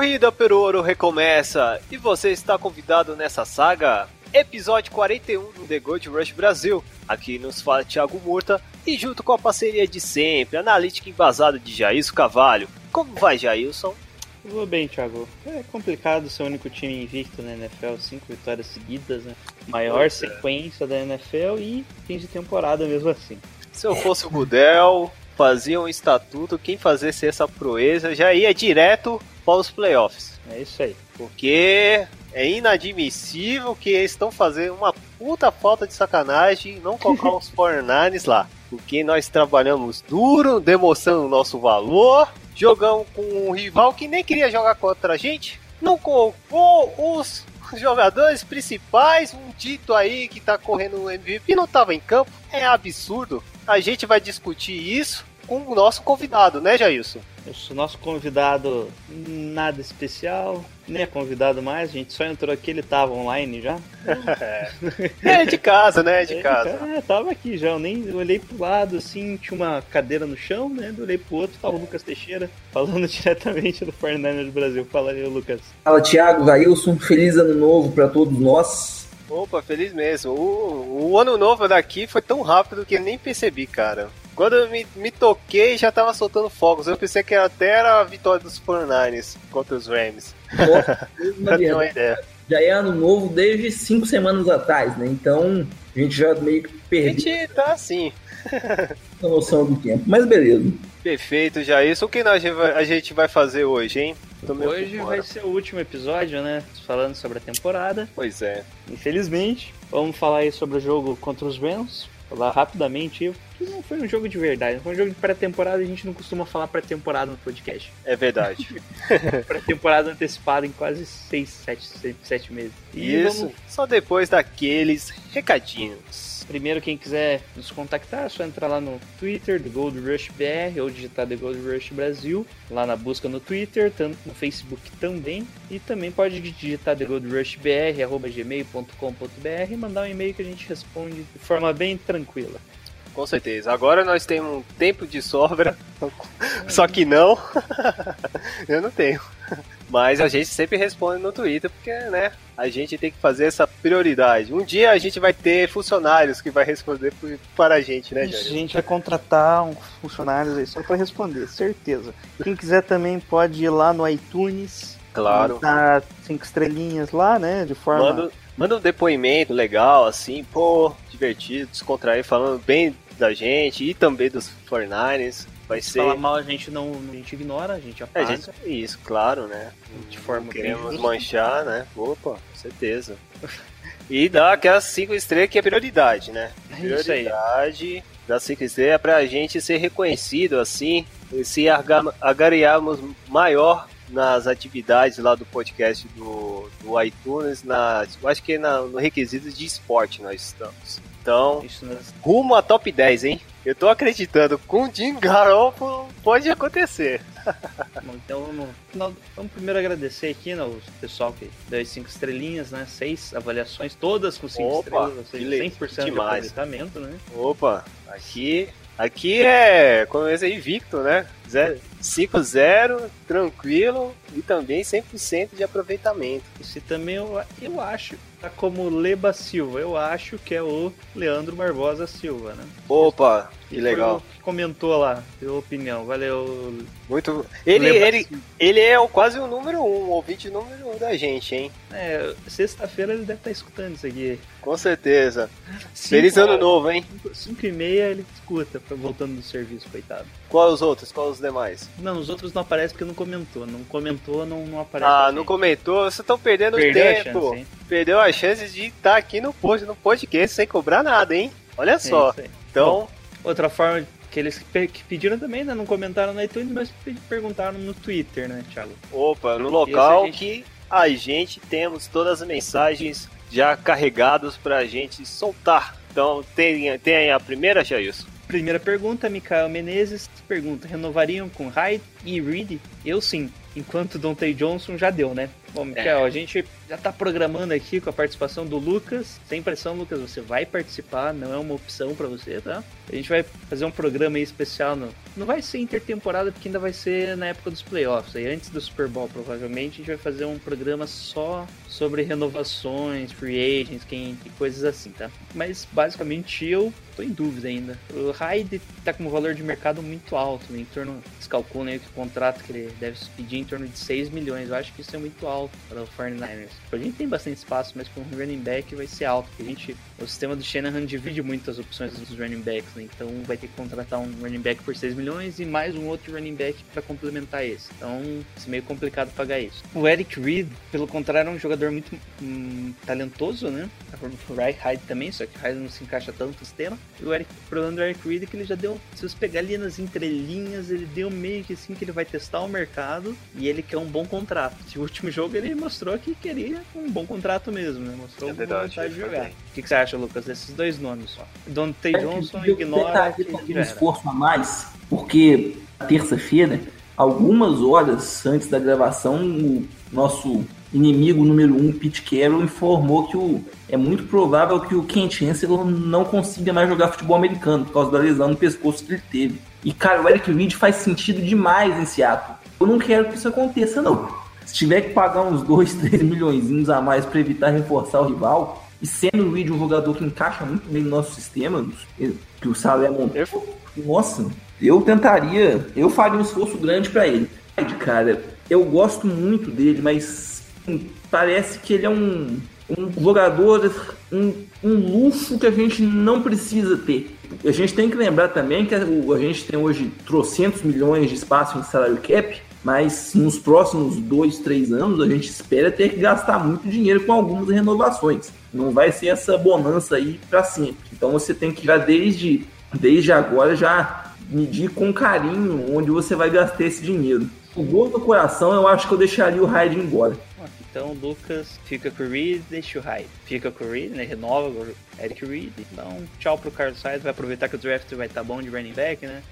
Corrida pelo ouro recomeça, e você está convidado nessa saga, episódio 41 do The Gold Rush Brasil. Aqui nos fala Thiago Murta, e junto com a parceria de sempre, analítica embasada de Jailson Cavalho. Como vai, Jailson? Tudo bem, Thiago. É complicado ser o único time invicto na NFL, cinco vitórias seguidas, né? Maior Pois é. sequência da NFL e fim de temporada mesmo assim. Se eu fosse o Gudel, fazia um estatuto, quem fazesse essa proeza já ia direto para os playoffs. É isso aí. Porque é inadmissível que eles estão fazendo uma puta falta de sacanagem não colocar os 49ers lá. Porque nós trabalhamos duro, demonstrando o nosso valor, jogamos com um rival que nem queria jogar contra a gente, não colocou os jogadores principais, um dito aí que tá correndo o MVP não tava em campo. É absurdo. A gente vai discutir isso com o nosso convidado, né, Jailson? Sou nosso convidado nada especial, nem é convidado mais, a gente só entrou aqui, ele tava online já. É de casa, né? É de casa. É, tava aqui já, eu nem olhei pro lado assim, tinha uma cadeira no chão, né? Eu olhei pro outro, tava o Lucas Teixeira, falando diretamente do 49ers do Brasil. Fala aí, Lucas. Fala Thiago, Jailson, feliz ano novo para todos nós. Opa, feliz mesmo. O, o ano novo daqui foi tão rápido que eu nem percebi, cara. Quando eu me, me toquei, já tava soltando fogos. Eu pensei que até era a vitória dos 49ers contra os Rams. Nossa, na Pra ter uma ideia. já é ano novo desde cinco semanas atrás, né? Então a gente já meio que A perdeu gente tá assim. a noção do tempo. Mas beleza. Perfeito, já isso. O que nós, a gente vai fazer hoje, hein? Hoje vai ser o último episódio, né? Falando sobre a temporada. Pois é. Infelizmente, vamos falar aí sobre o jogo contra os Rams. Falar rapidamente, que não foi um jogo de verdade, foi um jogo de pré-temporada, a gente não costuma falar pré-temporada no podcast. É verdade. Pré-temporada antecipada em quase 6, 7, 7 meses. E Isso. vamos- Só depois daqueles recadinhos. Primeiro, quem quiser nos contactar, é só entrar lá no Twitter do Gold Rush BR ou digitar The Gold Rush Brasil, lá na busca no Twitter, no Facebook também. E também pode digitar thegoldrushbr.gmail.com.br e mandar um e-mail que a gente responde de forma bem tranquila. Com certeza. Agora nós temos um tempo de sobra. Só que não. Eu não tenho. Mas a gente sempre responde no Twitter, porque, né, a gente tem que fazer essa prioridade. Um dia a gente vai ter funcionários que vai responder para a gente, né, Isso, a Jair? gente vai contratar uns funcionários aí só para responder, certeza. Quem quiser também pode ir lá no iTunes, Claro. dar cinco estrelinhas lá, né, de forma... Manda, manda um depoimento legal, assim, pô, divertido, descontrair, falando bem da gente e também dos 49ers. Vai Se ser. falar mal a gente não a gente ignora, a gente É, apaga. gente, isso, claro, né? De forma Não queremos manchar, né? Opa, com certeza. E dá aquelas cinco estrelas que é prioridade, né? É. Prioridade das cinco estrelas é pra gente ser reconhecido assim, e se agariarmos maior nas atividades lá do podcast do, do iTunes, na, eu acho que na, no requisito de esporte nós estamos. Então, Isso rumo a top 10, hein? Eu tô acreditando, com o Jim Garoppolo pode acontecer. Bom, Então vamos, vamos primeiro agradecer aqui né, o pessoal que deu as 5 estrelinhas, né? Seis avaliações, todas com 5 Opa, estrelas, ou seja, le- 100% demais. de aproveitamento, né? Opa, aqui, aqui é, como eu disse, invicto, né? Zero- 5-0, tranquilo e também 100% de aproveitamento. Esse também eu, eu acho, como Leba Silva, eu acho que é o Leandro Barbosa Silva, né? Opa, que legal. o que comentou lá, deu opinião, valeu. Muito. Ele, ele, ele é o, quase o número um, o ouvinte número um da gente, hein? É, sexta-feira ele deve estar escutando isso aqui. Com certeza. Cinco Feliz ano novo, hein? Cinco e meia ele escuta, voltando do serviço, coitado. Qual os outros? Qual os demais? Não, os outros não aparecem porque não comentou. Não comentou, não, não aparece. Ah, não comentou, vocês estão perdendo Perdeu a tempo. chance, hein? Perdeu a chance de estar aqui no, no podcast sem cobrar nada, hein? Olha só. É isso aí. Outra forma que eles que pediram também, né? Não comentaram no iTunes, mas pe- perguntaram no Twitter, né, Thiago? opa, no local a gente- que a gente temos todas as mensagens já carregadas pra gente soltar. Então tem, tem aí a primeira, Jailson. Primeira pergunta, Mikael Menezes pergunta: renovariam com Hyde e Reed? Eu sim. Enquanto Dante Johnson já deu, né? Bom, Mikael, a gente já tá programando aqui com a participação do Lucas. Sem pressão, Lucas, você vai participar, não é uma opção para você, tá? A gente vai fazer um programa especial. No... Não vai ser intertemporada, porque ainda vai ser na época dos playoffs. Aí antes do Super Bowl, provavelmente, a gente vai fazer um programa só sobre renovações, free agents, quem, coisas assim, tá? Mas basicamente eu tô em dúvida ainda. O Hyde tá com um valor de mercado muito alto, né? em torno. Eles aí que o contrato que ele deve pedir em torno de 6 milhões. Eu acho que isso é muito alto para o 49ers. A gente tem bastante espaço, mas com o running back vai ser alto. Porque a gente, o sistema do Shanahan divide muito as opções dos running backs, né? Então vai ter que contratar um running back por 6 milhões e mais um outro running back para complementar esse. Então, é meio complicado pagar isso. O Eric Reed, pelo contrário, é um jogador muito hum, talentoso, né? O Hyde também, só que o Hyde não se encaixa tanto no sistema. E o, Eric, o problema do Eric Reed é que ele já deu, se você pegar ali nas entrelinhas, ele deu meio que assim que ele vai testar o mercado e ele quer um bom contrato. O último jogo ele mostrou que queria um bom contrato mesmo, né? Mostrou É verdade, vontade de jogar. O que, que você acha, Lucas, desses dois nomes só? Dante Johnson eu ignora tentaria que um esforço a mais, porque na terça-feira, algumas horas antes da gravação, o nosso inimigo número um, Pete Carroll, informou que o, é muito provável que o Kent Chancellor não consiga mais jogar futebol americano por causa da lesão no pescoço que ele teve. E, cara, o Eric Reed faz sentido demais em Seattle. Eu não quero que isso aconteça, não. Se tiver que pagar uns 2, 3 milhões a mais para evitar reforçar o rival, e sendo o Reed um jogador que encaixa muito bem no nosso sistema, que o Salé montou, nossa, eu tentaria, eu faria um esforço grande para ele. Cara, eu gosto muito dele, mas parece que ele é um, um jogador, um, um luxo que a gente não precisa ter. A gente tem que lembrar também que a, a gente tem hoje trocentos milhões de espaço em salário cap, mas nos próximos dois, três anos a gente espera ter que gastar muito dinheiro com algumas renovações. Não vai ser essa bonança aí para sempre. Então você tem que já desde, desde agora já medir com carinho onde você vai gastar esse dinheiro. O gol do coração, eu acho que eu deixaria o Hyde embora. Então o Lucas fica com o Reed, deixa o Hyde. Fica com o Reed, né? Renova com o Eric Reed. Então, tchau pro Carlos Hyde. Vai aproveitar que o draft vai estar bom de running back, né?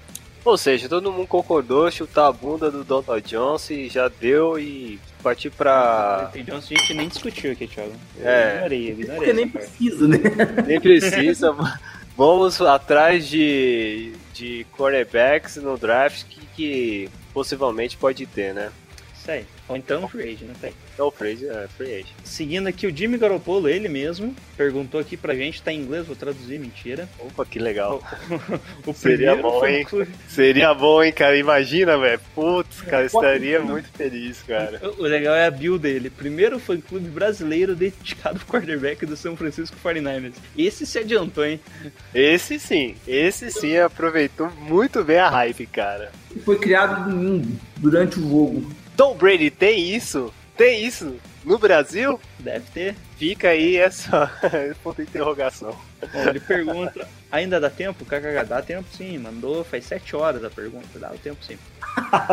Ou seja, todo mundo concordou, chutar a bunda do Donald Johnson e já deu e partir pra. Tem Johnson a gente nem discutiu aqui, Thiago. Eu É. ignorei, ignorei. Porque nem parte. precisa, né? Nem precisa. Vamos atrás de, de quarterbacks no draft que, que possivelmente pode ter, né? Isso aí. Ou então free agent, não tem. É o free, é, free agent. Seguindo aqui, o Jimmy Garoppolo, ele mesmo, perguntou aqui pra gente, tá em inglês, vou traduzir, mentira. Opa, que legal. O Seria bom, hein? clube- Seria bom, hein, cara? Imagina, velho. Putz, cara, estaria muito feliz, cara. O legal é a build dele. Primeiro foi clube brasileiro dedicado ao quarterback do São Francisco 49ers. Esse se adiantou, hein? Esse sim, esse sim aproveitou muito bem a hype, cara. Foi criado durante o jogo. Tom Brady tem isso? Tem isso no Brasil? Deve ter. Fica aí essa ponto de interrogação. Bom, ele pergunta, ainda dá tempo? KKK, dá tempo sim, mandou faz 7 horas a pergunta, dá o tempo sim.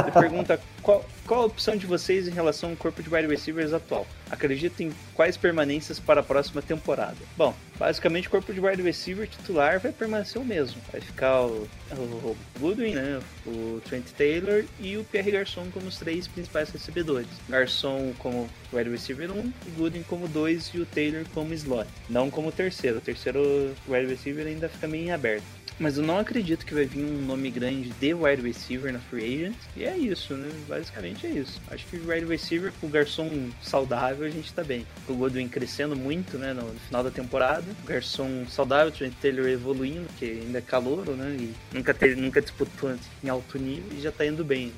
Ele pergunta qual, qual a opção de vocês em relação ao corpo de wide receivers atual? Acredita em quais permanências para a próxima temporada? Bom, basicamente o corpo de wide receiver titular vai permanecer o mesmo. Vai ficar o, o Goodwin, né, o Trent Taylor e o Pierre Garçon como os três principais recebedores. Garçon como wide receiver 1, o Goodwin como 2 e o Taylor como slot. Não como terceiro. O terceiro wide receiver ainda fica meio em aberto. Mas eu não acredito que vai vir um nome grande de wide receiver na free agent. E é isso, né? Basicamente é isso. Acho que wide receiver com o garçom saudável a gente tá bem. O Godwin crescendo muito, né? No final da temporada. O garçom saudável, o Taylor evoluindo, que ainda é calouro, né? E nunca, ter, nunca disputou em alto nível e já tá indo bem.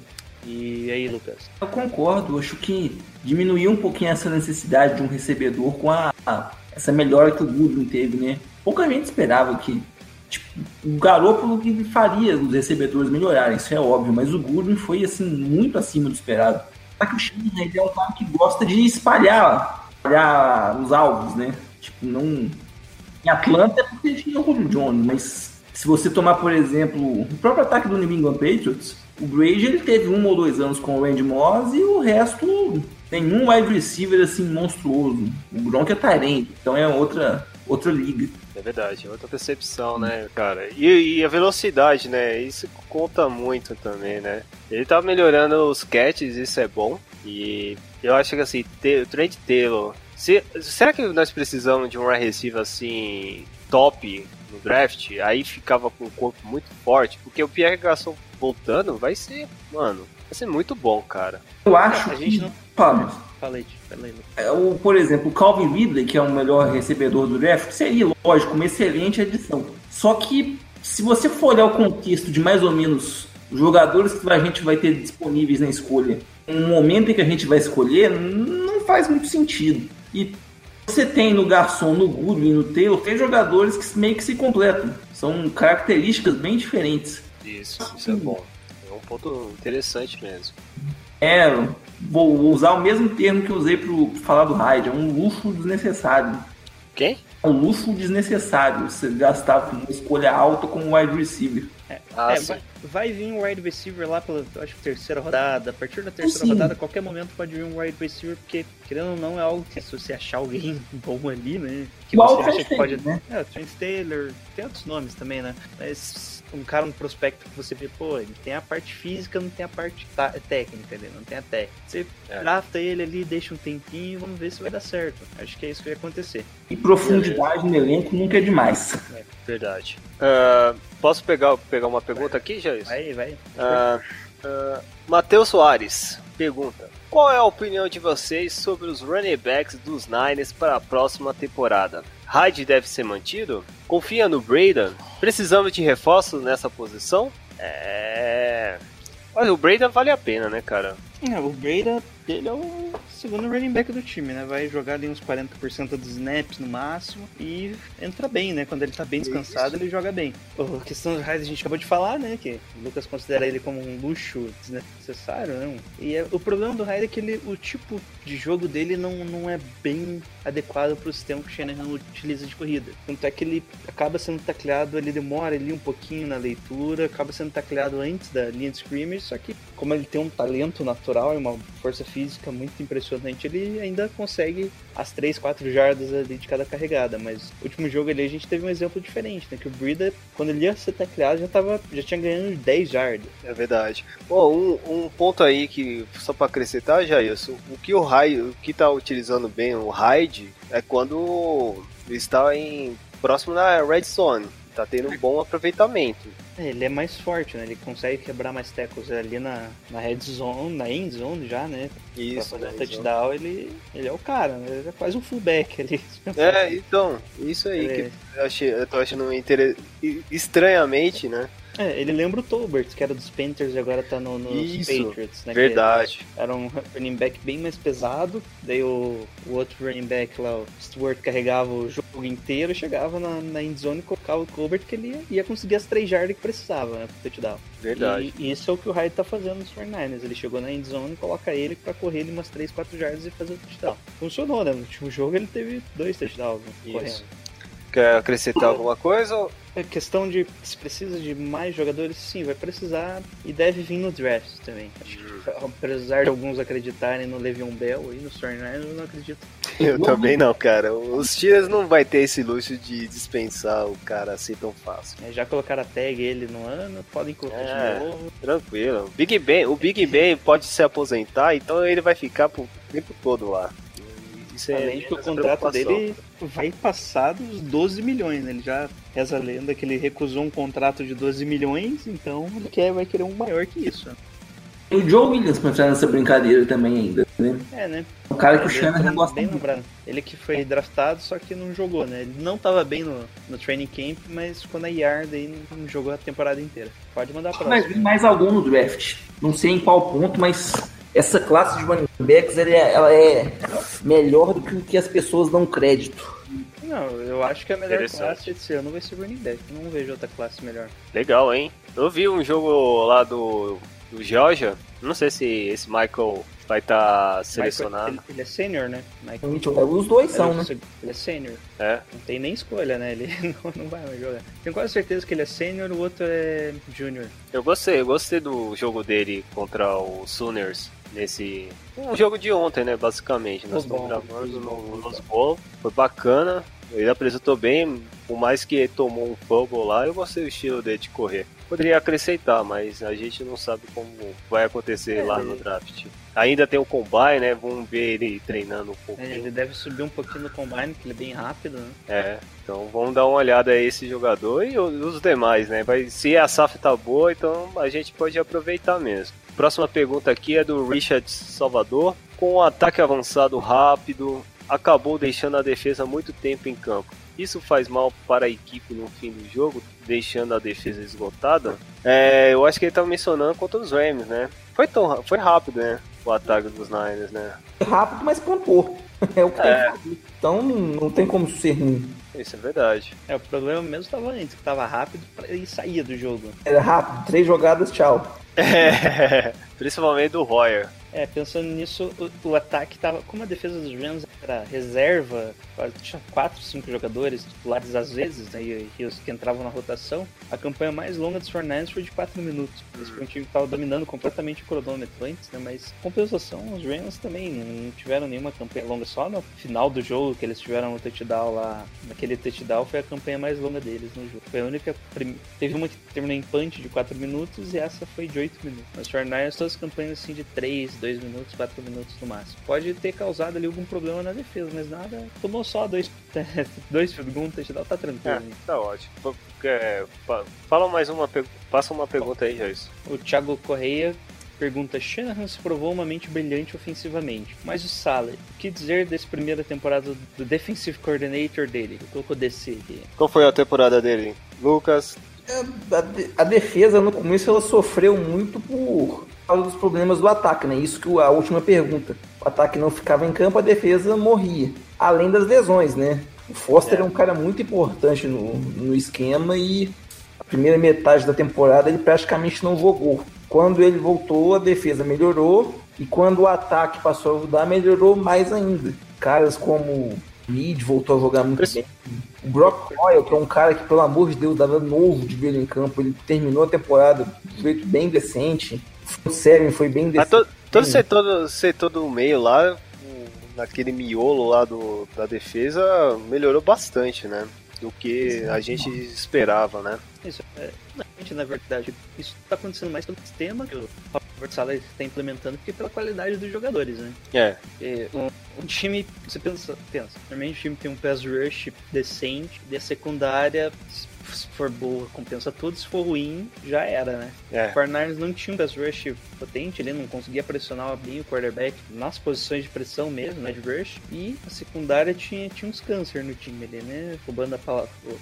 E aí, Lucas? Eu concordo, acho que diminuiu um pouquinho essa necessidade de um recebedor com a, a- essa melhora que o Goodwin teve, né? Pouca gente esperava que tipo, o Garoppolo que faria os recebedores melhorarem, isso é óbvio, mas o Goodwin foi assim muito acima do esperado. Só que o Shanahan, ele é um cara que gosta de espalhar, espalhar os alvos, né? Tipo, não em Atlanta é porque tinha o Julio Jones, mas se você tomar, por exemplo, o próprio ataque do New England Patriots, o Brady ele teve um ou dois anos com o Randy Moss e o resto nenhum wide receiver assim monstruoso. O Gronk é Tyrande, então é outra, outra liga. É verdade, é outra percepção, né, cara? E, e, a velocidade, né? Isso conta muito também, né? Ele tá melhorando os catches, isso é bom. E eu acho que assim, o Trent Taylor. Se, será que nós precisamos de um receiver assim, top no draft? Aí ficava com o corpo muito forte, porque o Pierre Garçon voltando vai ser, mano, vai ser muito bom, cara. Eu acho A gente não. Fala. Falei, falei. É, o, por exemplo, o Calvin Ridley, que é o melhor recebedor do draft, seria, lógico, uma excelente adição. Só que, se você for olhar o contexto de mais ou menos os jogadores que a gente vai ter disponíveis na escolha, no momento em que a gente vai escolher, não faz muito sentido. E você tem no Garçom, no Goodwin, no Taylor, tem jogadores que meio que se completam. São características bem diferentes. Isso, isso é bom. É um ponto interessante mesmo. É, vou usar o mesmo termo que usei para falar do Hyde, é um luxo desnecessário. Quem? É um luxo desnecessário você gastar uma escolha alta com wide receiver. É, Ah, é, vai, vai vir um wide receiver lá pela, eu acho terceira rodada. A partir da terceira Sim. rodada, a qualquer momento pode vir um wide receiver, porque querendo ou não é algo que se você achar alguém bom ali, né? Que Igual você acha que pode. Né? É, o Trent Taylor, tem outros nomes também, né? Mas um cara no prospecto que você vê, pô, ele tem a parte física, não tem a parte tá- técnica, ele não tem a técnica. Você É. drafta ele ali, deixa um tempinho e vamos ver se vai dar certo. Acho que é isso que vai acontecer. E profundidade no elenco nunca é demais. Verdade. Ah, posso pegar, pegar uma pergunta aqui, Jair? Vai, vai. Ah, ah, Matheus Soares pergunta: Qual é a opinião de vocês sobre os running backs dos Niners para a próxima temporada? Hyde deve ser mantido? Confia no Braden? Precisamos de reforços nessa posição? É. Olha, o Braden vale a pena, né, cara? É, o Breda, ele é o segundo running back do time, né? Vai jogar ali uns 40% dos snaps no máximo e entra bem, né? Quando ele tá bem descansado, ele joga bem. A questão do Hyde a gente acabou de falar, né? Que o Lucas considera ele como um luxo desnecessário, né? E é- o problema do Hyde é que ele, o tipo de jogo dele não, não é bem adequado pro sistema que o Shanahan utiliza de corrida. Tanto é que ele acaba sendo tacleado, ele demora ali um pouquinho na leitura, acaba sendo tacleado antes da linha de scrimmage, só que como ele tem um talento natural e uma força física muito impressionante, ele ainda consegue as 3, 4 jardas ali de cada carregada, mas no último jogo ali a gente teve um exemplo diferente, né, que o Brida, quando ele ia ser tacleado, já, tava, já tinha ganhando 10 jardas. É verdade. Bom, um, um ponto aí que, só pra acrescentar, Jailson, o que o Hyde, o que tá utilizando bem o Hyde é quando está em próximo da red zone. Tá tendo um bom aproveitamento. É, ele é mais forte, né, ele consegue quebrar mais tackles ali na, na red zone, na end zone já, né, pra Isso, fazer né, um touchdown, ele, ele é o cara, né, ele é quase um fullback ali. É, então, isso aí É. que eu, achei, eu tô achando inter... estranhamente, né? É, ele lembra o Tolbert, que era dos Panthers e agora tá no, nos Isso, Patriots, né? Verdade. Era um running back bem mais pesado, daí o, o outro running back lá, o Stewart, carregava o jogo inteiro, chegava na, na endzone e colocava o Colbert que ele ia, ia conseguir as três jardas que precisava, né, pro touchdown. Verdade. E, e isso é o que o Hyde tá fazendo nos 49ers, ele chegou na endzone e coloca ele pra correr ele umas 3, 4 jardas e fazer o touchdown. Funcionou, né, no último jogo ele teve dois touchdowns né, correndo. Quer acrescentar alguma coisa? É questão de se precisa de mais jogadores, sim, vai precisar e deve vir no draft também. Acho que, apesar de alguns acreditarem no Le'Veon Bell e no 49ers, eu não acredito. Eu também não, cara. Os Steelers não vai ter esse luxo de dispensar o cara assim tão fácil. É, já colocaram a tag ele no ano, podem colocar É. de novo. Tranquilo. Big Ben, o Big Ben pode se aposentar, então ele vai ficar pro tempo todo lá. Isso é Além que o contrato dele vai passar dos 12 milhões, né? Ele já reza a lenda que ele recusou um contrato de 12 milhões, então ele quer, vai querer um maior que isso. E o Joe Williams pra entrar nessa brincadeira também ainda, né? É, né? O cara que o Shanahan gosta bem muito. lembrado. Ele que foi draftado, só que não jogou, né? Ele não tava bem no, no training camp, mas quando a Yard aí não, jogou a temporada inteira. Pode mandar pra vir mais algum no draft. Não sei em qual ponto, mas essa classe de running backs ela é, ela é melhor do que o que as pessoas dão crédito. Não, eu acho que a melhor classe esse ano vai ser running back. Não vejo outra classe melhor. Legal, hein? Eu vi um jogo lá do, do Georgia. Não sei se esse Michael vai estar selecionado. Michael, ele, ele é sênior, né? Michael, Os dois são, né? Ele é sênior. É. Não tem nem escolha, né? Ele não, não vai mais jogar. Tenho quase certeza que ele é sênior, o outro é júnior. Eu gostei, eu gostei do jogo dele contra o Sooners. Nesse. Um jogo de ontem, né? Basicamente. Nós estamos gravando foi no Bowl. Foi bacana. Ele apresentou bem, por mais que ele tomou um fumble lá, eu gostei do estilo dele de correr. Poderia acrescentar, mas a gente não sabe como vai acontecer É, lá no draft. Ainda tem o combine, né? Vamos ver ele treinando um É, pouquinho. Ele deve subir um pouquinho no combine, que ele é bem rápido, né? É, então vamos dar uma olhada a esse jogador e os demais, né? Vai, se a SAF tá boa, então a gente pode aproveitar mesmo. Próxima pergunta aqui é do Richard Salvador. Com um ataque avançado rápido, acabou deixando a defesa muito tempo em campo. Isso faz mal para a equipe no fim do jogo, deixando a defesa esgotada? É, eu acho que ele estava mencionando contra os Rams, né? Foi, tão, foi rápido, né? O ataque dos Niners, né? Rápido, mas pontuou. É o que tem que fazer. Então não tem como ser ruim. Isso é verdade. É, o problema mesmo estava antes, que tava rápido pra- e saía do jogo. Era rápido, três jogadas, tchau. É, principalmente do Royer. É, pensando nisso, o, o ataque tava. Como a defesa dos Rams era reserva, tinha 4, 5 jogadores titulares às vezes, né, e, e os que entravam na rotação, a campanha mais longa dos 49ers foi de 4 minutos. Esse foi time estava dominando completamente o cronômetro antes, né? Mas compensação, os Rams também não tiveram nenhuma campanha longa, só no final do jogo que eles tiveram no touchdown lá. Naquele touchdown foi a campanha mais longa deles no jogo. Foi a única. prim- Teve uma que terminou em punch de 4 minutos e essa foi de 8 minutos. Os 49ers todas as campanhas assim de 3, 2 minutos, 4 minutos no máximo. Pode ter causado ali algum problema na defesa, mas nada. Tomou só dois, dois field goal, touchdown, tá tranquilo. É, tá ótimo. É, fa- fala mais uma. Passa uma pergunta aí, Joyce. O Thiago Correia pergunta: Shanahan se provou uma mente brilhante ofensivamente, mas o Salah, o que dizer dessa primeira temporada do Defensive Coordinator dele? Colocou DC aqui. Qual foi a temporada dele? Lucas. É, A, a defesa no começo ela sofreu muito por causa dos problemas do ataque, né? Isso que a última pergunta. O ataque não ficava em campo, a defesa morria. Além das lesões, né? O Foster é, um cara muito importante no, no esquema e a primeira metade da temporada ele praticamente não jogou. Quando ele voltou, a defesa melhorou e quando o ataque passou a ajudar, melhorou mais ainda. Caras como Reed voltou a jogar muito bem. O Brock Royal, que é um cara que, pelo amor de Deus, dava novo de ver ele em campo, ele terminou a temporada de jeito bem decente. O Seven foi bem Mas decente. to, todo setor, setor do meio lá, naquele miolo lá do, da defesa, melhorou bastante, né? Do que a gente esperava, né? Isso, é, na- verdade, isso tá acontecendo mais pelo sistema que o Robert Sala está implementando que pela qualidade dos jogadores, né? É, É, um, um time, você pensa, pensa, normalmente o time tem um pass rush decente, e a secundária, se for boa, compensa tudo, se for ruim, já era, né? é. O Fornars não tinha um pass rush potente, ele não conseguia pressionar bem o quarterback nas posições de pressão mesmo, né, de rush, e a secundária tinha, tinha uns câncer no time ali, né, roubando a palavra, o,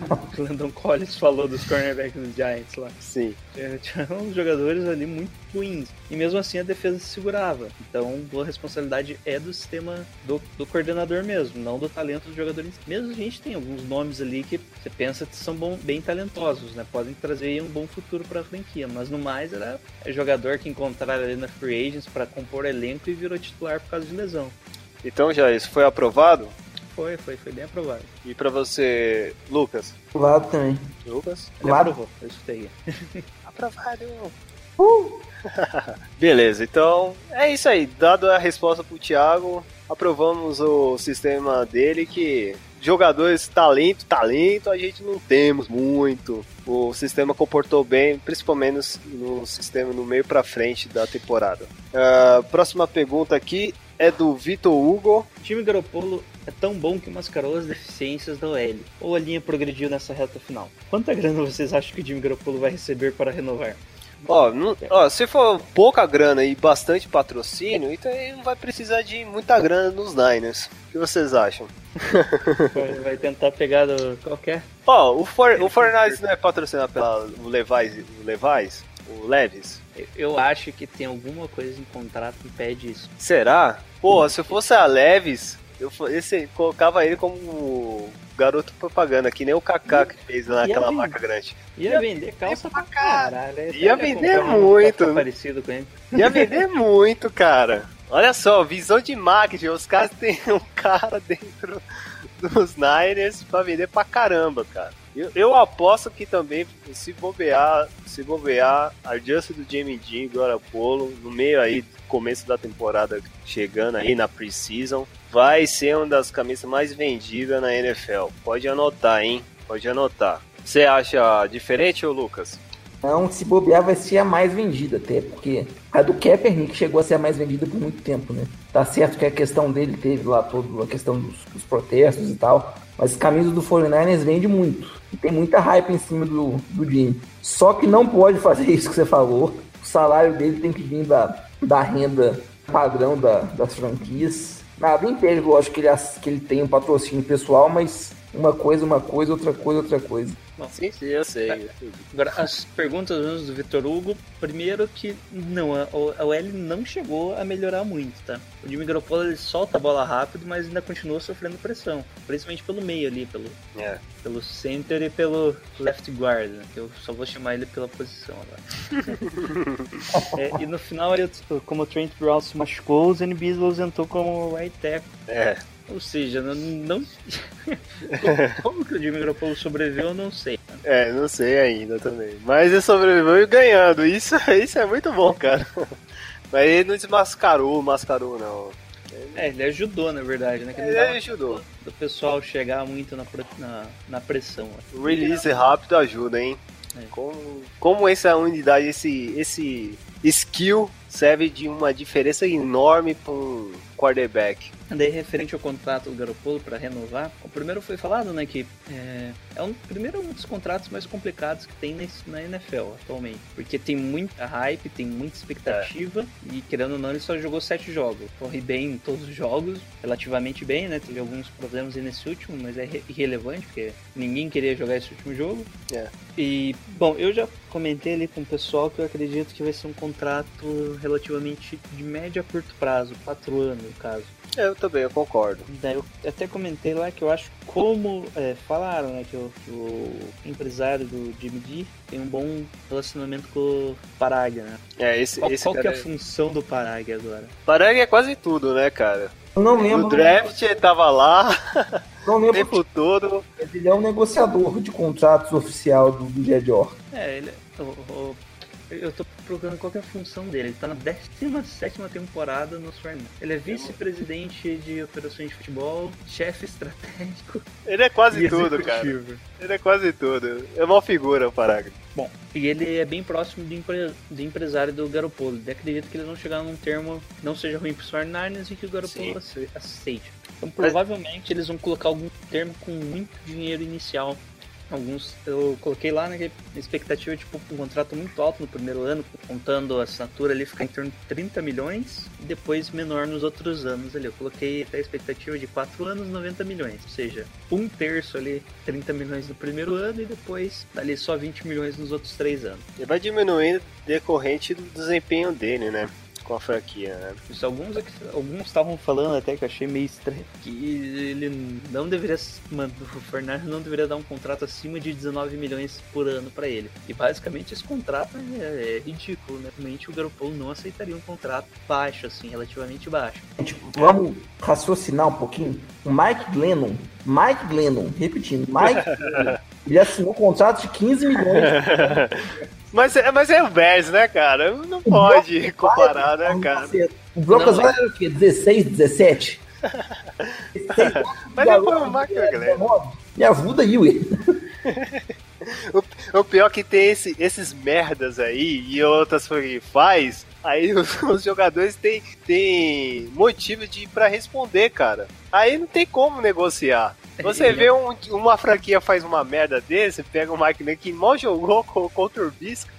Landon Collins falou dos cornerbacks dos Giants lá. Sim. É, Tinha uns jogadores ali muito ruins. E mesmo assim a defesa se segurava. Então a responsabilidade é do sistema do, do coordenador mesmo, não do talento dos jogadores. Mesmo a gente tem alguns nomes ali que você pensa que são bom, bem talentosos, né? Podem trazer aí um bom futuro para a franquia. Mas no mais era jogador que encontraram ali na Free Agents para compor elenco e virou titular por causa de lesão. Então já isso foi aprovado? Foi, foi, foi bem aprovado. E pra você, Lucas? Do lado também. Lucas? Claro. aprovou, eu escutei. Aprovado. Beleza, então é isso aí. Dado a resposta pro Thiago, aprovamos o sistema dele que jogadores talento, talento, a gente não temos muito. O sistema comportou bem, principalmente no, sistema no meio pra frente da temporada. Ah, próxima pergunta aqui é do Vitor Hugo. O time Garopolo é tão bom que mascarou as deficiências da OL. Ou a linha progrediu nessa reta final? Quanta grana vocês acham que o Jimmy Garoppolo vai receber para renovar? Ó, não- ó, se for pouca grana e bastante patrocínio, então ele não vai precisar de muita grana nos Niners. O que vocês acham? Vai, vai tentar pegar do qualquer? Ó, o, For, o Fortnite não é patrocinado pela o Levi's, o Levi's, o Levis? Eu- Eu acho que tem alguma coisa em contrato que impede isso. Será? Porra, se eu fosse a Levis, eu esse, colocava ele como o garoto propaganda, que nem o Kaká que fez naquela aí? marca grande. Ia vender calça pra caralho. Eu Ia vender um muito. parecido com ele. Ia vender muito, cara. Olha só, visão de marketing, os caras têm um cara dentro dos Niners pra vender pra caramba, cara. Eu, eu aposto que também, se bobear, se bobear, a chance do Jamie Dean e Garoppolo, no meio aí, começo da temporada, chegando aí na Preseason, vai ser uma das camisas mais vendidas na NFL. Pode anotar, hein? Pode anotar. Você acha diferente, ô Lucas? Não, se bobear vai ser a mais vendida até, porque a do Kaepernick chegou a ser a mais vendida por muito tempo, né? Tá certo que a questão dele teve lá toda a questão dos, dos protestos e tal, mas camisa do 49ers vende muito. Tem muita hype em cima do, do Jimmy. Só que não pode fazer isso que você falou. O salário dele tem que vir da, da renda padrão da, das franquias. Nada impede, lógico, que ele, que ele tem um patrocínio pessoal, mas uma coisa, uma coisa, outra coisa, outra coisa. Sim, sim, eu sei. eu sei. Agora, as perguntas do Vitor Hugo, primeiro que não, a, OL não chegou a melhorar muito, tá? O Jimmy Garoppolo ele solta a bola rápido, mas ainda continua sofrendo pressão, principalmente pelo meio ali, pelo, É. pelo center e pelo left guard, né? que eu só vou chamar ele pela posição agora. É, e no final, ele, como o Trent Brown se machucou, o Zen Beasles entrou como right tackle. É. Ou seja, não. não... como que o Jimmy Garoppolo sobreviveu, eu não sei. É, não sei ainda também. Mas ele sobreviveu ganhando. Isso, isso é muito bom, cara. Mas ele não desmascarou, mascarou, não. É, ele ajudou, na verdade, né? Ele ajudou. do pessoal chegar muito na, na, na pressão. né? O release rápido ajuda, hein? É. Como, como essa unidade, esse, esse skill serve de uma diferença enorme para um quarterback. Daí, referente ao contrato do Garoppolo para renovar, o primeiro foi falado, né, que é, é um, primeiro um dos contratos mais complicados que tem na, na NFL atualmente, porque tem muita hype, tem muita expectativa e querendo ou não ele só jogou sete jogos, corre bem em todos os jogos, relativamente bem, né, teve alguns problemas aí nesse último, mas é re- irrelevante porque ninguém queria jogar esse último jogo. É. E bom, eu já comentei ali com o pessoal que eu acredito que vai ser um contrato relativamente de média a curto prazo, quatro anos no caso. Eu também, eu concordo. Daí eu até comentei lá que eu acho como é, falaram, né, que o, que o empresário do Jimmy D tem um bom relacionamento com o Parag, né? É, esse, Qual, esse qual que é a função do Parag agora? Parag é quase tudo, né, cara? Eu não No lembro, draft ele tava lá não o lembro tempo todo. ele é um negociador de contratos oficial do, do Jed. É, ele. o- o- eu tô procurando qual é a função dele. Ele tá na 17 temporada no Swarm. Ele é vice-presidente de operações de futebol, chefe estratégico Ele é quase tudo, cara. Ele é quase tudo. É uma figura o Parag. Bom, e ele é bem próximo do, empre- do empresário do Garoppolo. Ele acredita que eles vão chegar num termo que não seja ruim pros 49ers e que o Garoppolo ace- aceite. Então provavelmente eles vão colocar algum termo com muito dinheiro inicial. Alguns eu coloquei lá, né? que a expectativa é tipo um contrato muito alto no primeiro ano, contando a assinatura ali, ficar em torno de 30 milhões, e depois menor nos outros anos ali. Eu coloquei até a expectativa de 4 anos, 90 milhões. Ou seja, um terço ali, 30 milhões no primeiro ano e depois ali só 20 milhões nos outros 3 anos. Ele vai diminuindo decorrente do desempenho dele, né? Com a franquia, né? Isso, alguns alguns estavam falando até que eu achei meio estranho que ele não deveria, mano, o Fernando não deveria dar um contrato acima de 19 milhões por ano pra ele. E basicamente esse contrato é, é ridículo, né? Realmente o Garoppolo não aceitaria um contrato baixo, assim, relativamente baixo. Gente, vamos raciocinar um pouquinho. O Mike Glennon, Mike Glennon, repetindo, Mike Glennon, ele assinou um contrato de 15 milhões. Mas, é- mas é o Bears, né, cara? Não pode comparar, né, cara? O Broncos Não, era o quê? 16, 17? Mas ele foi o Mike Glennon. Me ajuda aí, ué. O, o pior é que tem esse- esses merdas aí e outras que faz, aí os, os jogadores têm, têm motivo de ir pra responder, cara. Aí não tem como negociar. Você vê um- uma franquia faz uma merda desse, pega o Mike Glennon que mal jogou co- contra o Bisca.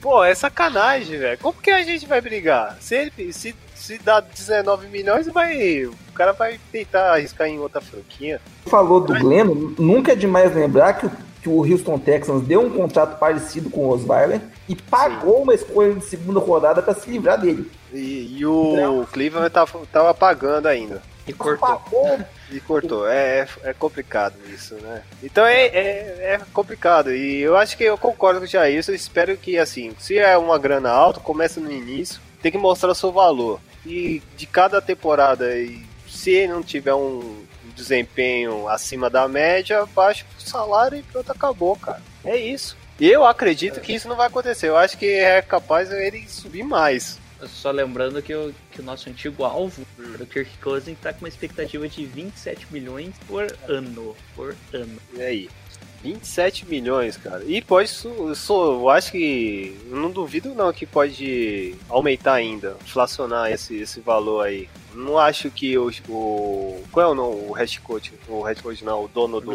Pô, é sacanagem, velho. Como que a gente vai brigar? Se ele se, se dá 19 milhões, vai, o cara vai tentar arriscar em outra franquia. Falou do Glennon, nunca é demais lembrar que, o- que o Houston Texans deu um contrato parecido com o Osweiler e pagou uma escolha de segunda rodada para se livrar dele. E, e o Cleveland tava, tava pagando ainda. E cortou. E cortou. É, é, é complicado isso, né? Então é, é, é complicado. E eu acho que eu concordo com o Jair. Eu espero que, assim, se é uma grana alta, começa no início, tem que mostrar o seu valor. E de cada temporada, e se ele não tiver um desempenho acima da média, baixa o salário e pronto, acabou, cara. É isso. E eu acredito que isso não vai acontecer. Eu acho que é capaz ele subir mais. Só lembrando que o, que o nosso antigo alvo, o Kirk Cousins, tá com uma expectativa de 27 milhões por ano. Por ano. E aí? 27 milhões, cara. E pode, su- eu acho que, não duvido não que pode aumentar ainda, inflacionar esse, esse valor aí. Não acho que o, o qual é o nome, o head coach, o head coach não, o dono do,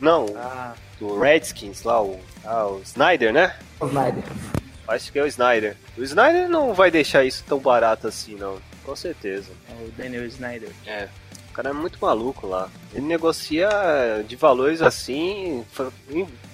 não, Ah, do Redskins lá, o, ah, o Snyder, né? Snyder. Acho que é o Snyder. O Snyder não vai deixar isso tão barato assim, não. Com certeza. o Daniel Snyder. É. O cara é muito maluco lá. Ele negocia de valores assim,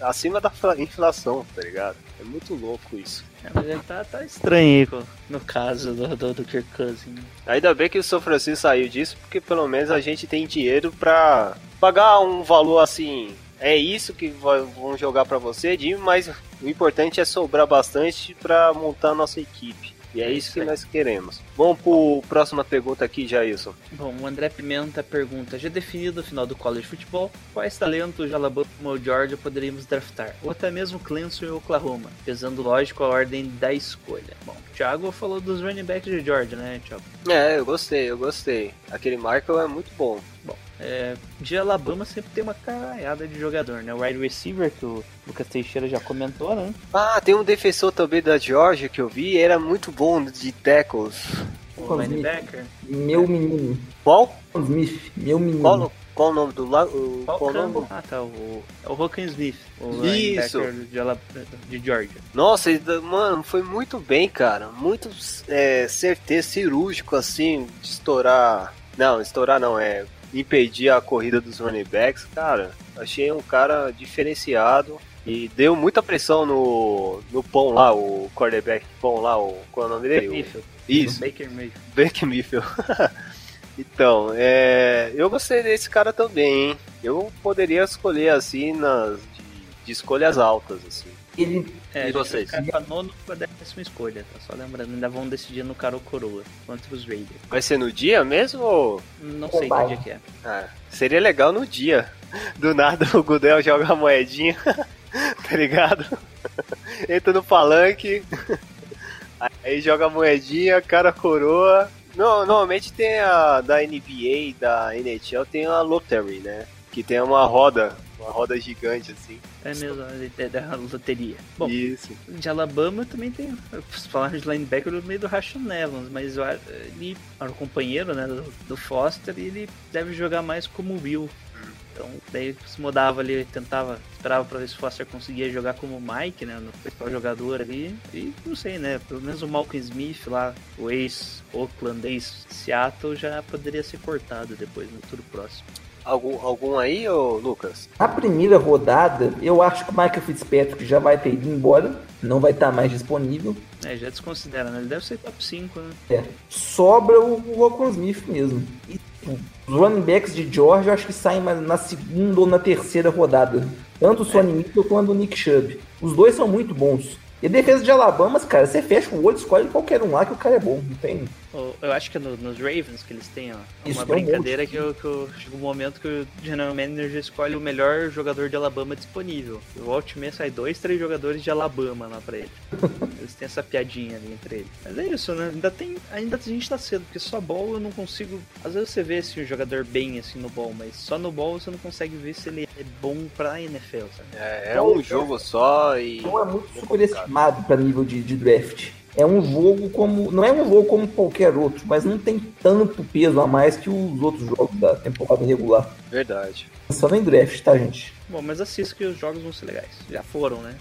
acima da fla- inflação, tá ligado? É muito louco isso. É, mas ele tá, tá estranho aí, no caso do, do, do Kirk Cousins. Ainda bem que o São Francisco saiu disso, porque pelo menos a gente tem dinheiro pra pagar um valor assim. É isso que vão jogar pra você, Jimmy, mas o importante é sobrar bastante pra montar a nossa equipe. E é isso que nós queremos. Vamos pro próxima pergunta aqui, Jailson. Bom, o André Pimenta pergunta: já definido o final do college futebol, quais talentos de Alabama ou Georgia poderíamos draftar? Ou até mesmo Clemson e Oklahoma, pesando lógico a ordem da escolha. Bom, o Thiago falou dos running backs de Georgia, né, Thiago? É, eu gostei, eu gostei. Aquele Michael é muito bom. Bom, é, de Alabama sempre tem uma caralhada de jogador, né? O wide receiver, que o Lucas Teixeira já comentou, né? Ah, tem um defensor também da Georgia que eu vi, era muito bom de tackles. O linebacker. Meu menino. Qual? Smith, meu menino. Qual, qual o nome do la... o- Qual Qual o nome? Ah, tá. O, é o Rokan Smith, o Isso. linebacker de, Alab- de Georgia. Nossa, ele- mano, foi muito bem, cara. Muito é, certeiro, cirúrgico, assim, de estourar. Não, estourar não, é impedir a corrida dos running backs. Cara, achei um cara diferenciado e deu muita pressão no, no pão lá, o quarterback pão lá, o, qual é o nome dele? Mayfield. Isso, Baker Mayfield. Baker Mayfield. então, é, eu gostei desse cara também, hein? Eu poderia escolher assim nas de, de escolhas altas, assim. Ele É, E vocês? Ficar com a nona com a décima escolha, tá? Só lembrando, ainda vão decidir no cara ou coroa contra os Raiders. Vai ser no dia mesmo ou Não sei que dia que é. Ah, seria legal no dia. Do nada o Gudel joga a moedinha, tá ligado? Entra no palanque, aí joga a moedinha, cara coroa. No- normalmente tem a da NBA da NHL tem a lottery, né? Que tem uma roda, uma roda gigante assim. É mesmo, é da loteria. Bom, Isso. de Alabama também tem. Os falar de linebacker no meio do Rashon Evans, mas ele era o companheiro né, do, Foster e ele deve jogar mais como Will. Então, daí se mudava ali, tentava, esperava pra ver se o Foster conseguia jogar como Mike, né, no principal jogador ali. E não sei, né, pelo menos o Malcolm Smith lá, o ex-Oakland, ex-Seattle, já poderia ser cortado depois no futuro próximo. Algum, algum aí, ô Lucas? Na primeira rodada, eu acho que o Michael Fitzpatrick já vai ter ido embora, não vai estar mais disponível. É, já desconsidera, né? Ele deve ser top 5, né? É, sobra o Rocco Smith mesmo. E tipo, os running backs de Georgia eu acho que saem mais na segunda ou na terceira rodada. Tanto o Sonny Mitchell quanto o Nick Chubb. Os dois são muito bons. E a defesa de Alabama, cara, você fecha o olho, escolhe qualquer um lá que o cara é bom. Não tem. O- Eu acho que é no- nos Ravens que eles têm ó, Isso, uma um brincadeira que, eu, que eu- chega um momento que o General Manager escolhe o melhor jogador de Alabama disponível. E o Altman sai dois, três jogadores de Alabama lá pra ele. Eles têm essa piadinha ali entre eles. Mas é isso, né? Ainda tem. Ainda a gente tá cedo, porque só ball eu não consigo. Às vezes você vê assim, um jogador bem assim no ball, mas só no ball você não consegue ver se ele é bom pra NFL, sabe? É, é um jogo só e. Não é muito superestimado para nível de, de draft. É um jogo como. Não é um jogo como qualquer outro, mas não tem tanto peso a mais que os outros jogos da temporada regular. Verdade. Só nem draft, tá, gente? Bom, mas assista que os jogos vão ser legais. Já foram, né?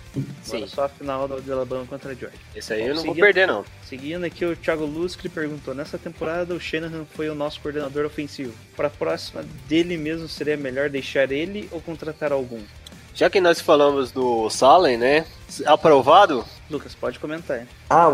Sim. Agora só a final do Alabama contra a Georgia. Esse aí Bom, eu não vou seguindo- perder, não. Seguindo aqui, o Thiago Lustre perguntou: nessa temporada o Shanahan foi o nosso coordenador ofensivo. Para a próxima dele mesmo, seria melhor deixar ele ou contratar algum? Já que nós falamos do Salem, né? Aprovado? Lucas, pode comentar. hein? Ah,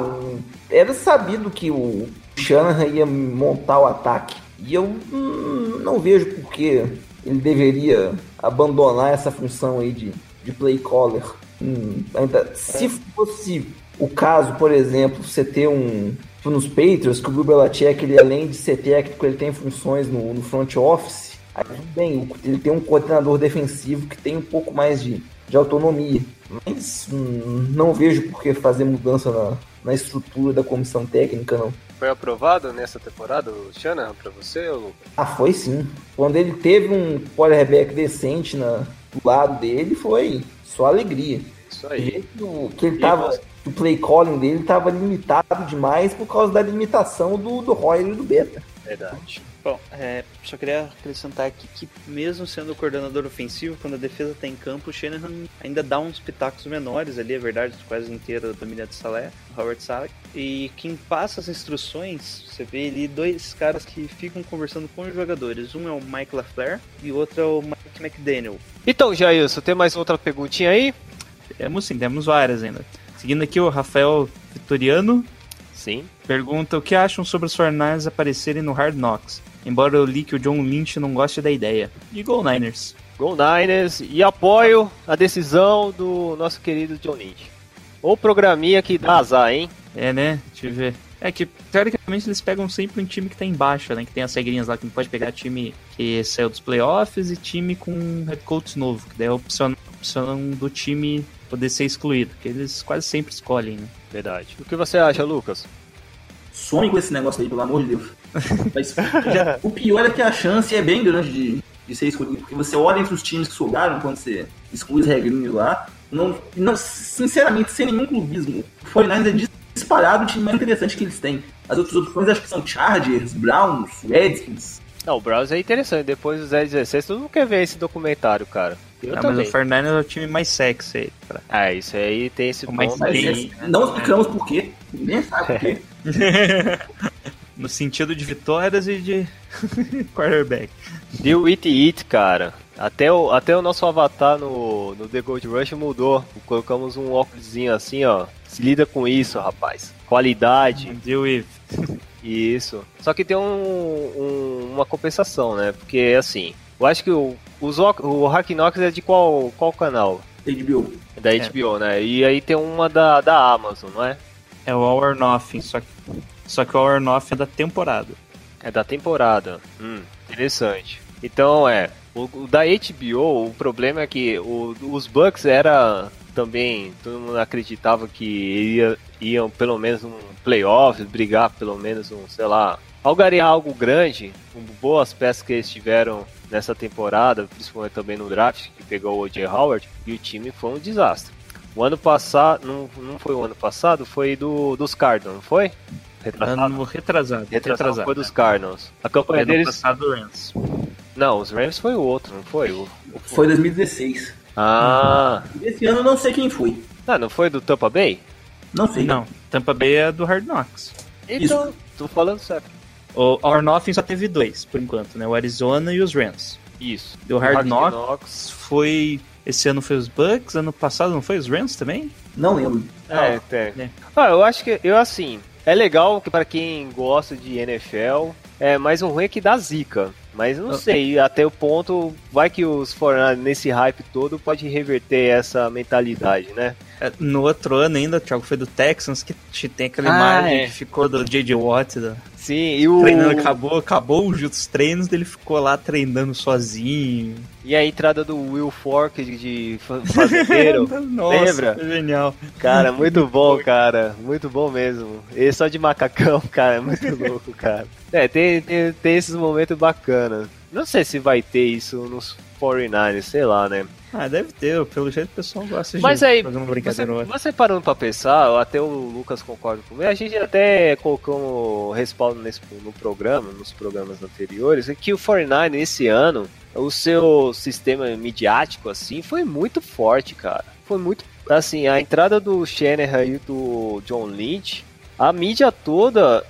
era sabido que o Shanahan ia montar o ataque. E eu hum, não vejo por que ele deveria abandonar essa função aí de, de play caller. Hum, ainda, se fosse o caso, por exemplo, você ter um. tipo, Nos Patriots, que o Bill Belichick, ele, além de ser técnico, ele tem funções no, no front office. Aí tudo bem, ele tem um coordenador defensivo que tem um pouco mais de, de autonomia. Mas hum, não vejo por que fazer mudança na, na estrutura da comissão técnica, não. Foi aprovado nessa temporada o Shanahan pra você, ou Lucas? Ah, foi sim. Quando ele teve um quarterback decente na, do lado dele, foi só alegria. Isso aí. jeito que ele tava, o play calling dele tava limitado demais por causa da limitação do, do Royer e do Beta. Verdade. Bom, é, só queria acrescentar aqui que, mesmo sendo o coordenador ofensivo, quando a defesa tá em campo, o Shanahan ainda dá uns pitacos menores ali, é verdade, quase inteira da milha de Salé, o Howard Saleh. E quem passa as instruções, você vê ali dois caras que ficam conversando com os jogadores. Um é o Mike LaFleur e o outro é o Mike McDaniel. Então, Jailson, tem mais outra perguntinha aí? Temos sim, temos várias ainda. Seguindo aqui o Rafael Vitoriano, Sim. Pergunta o que acham sobre os 49ers aparecerem no Hard Knocks, embora eu li que o John Lynch não goste da ideia. E Go Niners. Go Niners e apoio a decisão do nosso querido John Lynch. Ou programinha que dá azar, hein? É, né? Deixa eu ver. É que, teoricamente, eles pegam sempre um time que tá embaixo, né? Que tem as regrinhas lá que não pode pegar time que saiu dos playoffs e time com head coach novo, que daí é a opção, opção do time poder ser excluído, que eles quase sempre escolhem, né? Verdade. O que você acha, Lucas? Some com esse negócio aí, pelo amor de Deus. Mas já- o pior é que a chance é bem grande de, de ser escolhido, porque você olha entre os times que sobraram quando você exclui os regrinhos lá. Não, não, sinceramente, sem nenhum clubismo, o 49ers é disparado o time mais interessante que eles têm. As outras opções acho que são Chargers, Browns, Redskins. Não, o Browns é interessante. Depois do 016, todo mundo quer ver esse documentário, cara. Eu Ah, também. mas o 49ers é o time mais sexy aí, cara. Ah, isso aí tem esse O mais ponto. Mas Sim. é- não explicamos por quê, ninguém sabe por quê. No sentido de vitórias e de quarterback. Deu it it, cara. Até o, até o nosso avatar no, no The Gold Rush mudou. Colocamos um óculosinho assim, ó. Se lida com isso, rapaz. Qualidade, Deal with. isso. Só que tem um, um- uma compensação, né? Porque, assim, eu acho que o, o Hack Knox é de qual, qual canal? HBO. É da HBO, né? E aí tem uma da, da Amazon, não é? É o All or Nothing, só que, só que o All or Nothing é da temporada. É da temporada. Hum, interessante. Então é, o, o da HBO, o problema é que o- os Bucks era também, todo mundo acreditava que ia, iam pelo menos um playoff, brigar pelo menos um, sei lá, algarear algo grande, com boas peças que eles tiveram nessa temporada, principalmente também no draft, que pegou o O.J. Howard, e o time foi um desastre. O ano passado, não, não foi o ano passado, foi do, dos Cardinals, não foi? Retrasado? Ano retrasado. Retrasado foi dos Cardinals. A campanha Ano deles. passado, o Rams. Não, os Rams foi o outro, não foi? O... Foi 2016. Ah, Esse ano eu não sei quem foi. ah, não foi do Tampa Bay? Não sei. Não, Tampa Bay é do Hard Knocks. Então, tô falando certo. O or Nothing só teve dois, por enquanto, né? O Arizona e os Rams. Isso. Do Hard Hard Knocks Knocks. foi... Esse ano foi os Bucks, ano passado não foi os Rams também? Não lembro. É, tem. É. Ah, eu acho que, eu assim, é legal que para quem gosta de NFL, é mais um ruim é que dá zica. Mas não Ah. sei, até o ponto, vai que os 49 nesse hype todo pode reverter essa mentalidade, né? É, No outro ano ainda, o Thiago foi do Texans, que te- tem aquela Ah, imagem é. que ficou do J.J. Watt, da- Sim, e o... treinando, acabou, acabou os treinos, dele ficou lá treinando sozinho. E a entrada do Will Fork de, de fa- fazendeiro. Nossa, Lembra? genial. Cara, muito bom, cara. Muito bom mesmo. Ele só de macacão, cara, é muito louco, cara. É, tem, tem, tem esses momentos bacanas. Não sei se vai ter isso nos 49ers, sei lá, né? Ah, deve ter, pelo jeito o pessoal gosta de Mas aí, fazer uma Você, brincadeira. ou outra. você parando pra pensar, até o Lucas concorda comigo, a gente até colocou um respaldo nesse, no programa, nos programas anteriores, é que o 49 esse ano, o seu sistema midiático, assim, foi muito forte, cara. Foi muito, assim, a entrada do Shanahan e do John Lynch, a mídia toda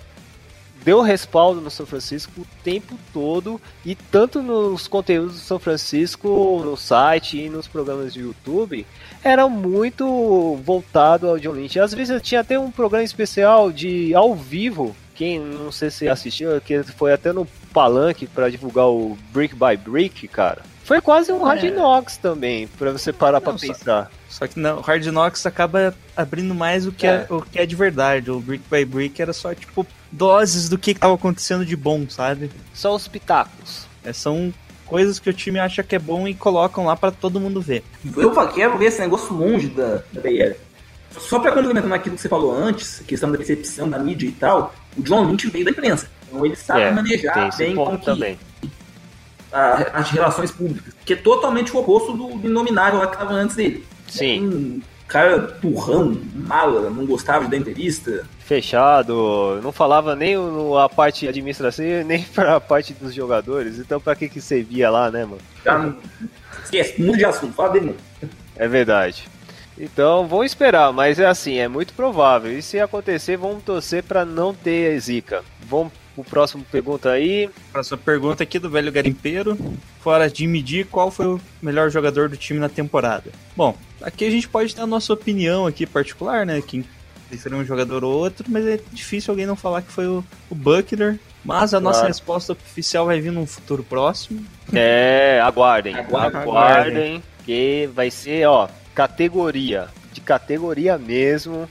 deu respaldo no São Francisco o tempo todo e tanto nos conteúdos do São Francisco, no site e nos programas de YouTube, era muito voltado ao John Lynch. Às vezes tinha até um programa especial de ao vivo, quem não sei se assistiu, que foi até no Palanque para divulgar o Brick by Brick, cara. Foi quase um Hard É. Knocks também, para você parar para pensar. Só que não, o Hard Knocks acaba abrindo mais o que é. É. o que é de verdade. O Brick by Brick era só, tipo, doses do que estava acontecendo de bom, sabe? Só os pitacos. É, são coisas que o time acha que é bom e colocam lá pra todo mundo ver. Eu quero ver esse negócio longe da, da Bay Area. Só pra complementar naquilo que você falou antes, questão da percepção da mídia e tal, o John Lynch veio da imprensa. Então ele sabe É, manejar bem como que também. a- as relações públicas, que é totalmente o oposto do binominário lá que tava antes dele. Sim. Cara turrão, mala, não gostava de entrevista. Fechado, não falava nem o- a parte administrativa, nem pra parte dos jogadores. Então pra que que servia lá, né, mano? Já não... Esquece, mundo de assunto, fala dele não. É verdade. Então vamos esperar, mas é assim, é muito provável. E se acontecer, vamos torcer pra não ter zica. Vamos pro próximo pergunta aí. Próxima pergunta aqui do velho garimpeiro. Fora de medir, qual foi o melhor jogador do time na temporada? Bom, aqui a gente pode ter a nossa opinião aqui particular, né? Quem seria um jogador ou outro, mas é difícil alguém não falar que foi o, o Buckner. Mas a nossa Claro. resposta oficial vai vir num futuro próximo. É, aguardem. Aguardem. Aguardem, que vai ser, ó, categoria. De categoria mesmo.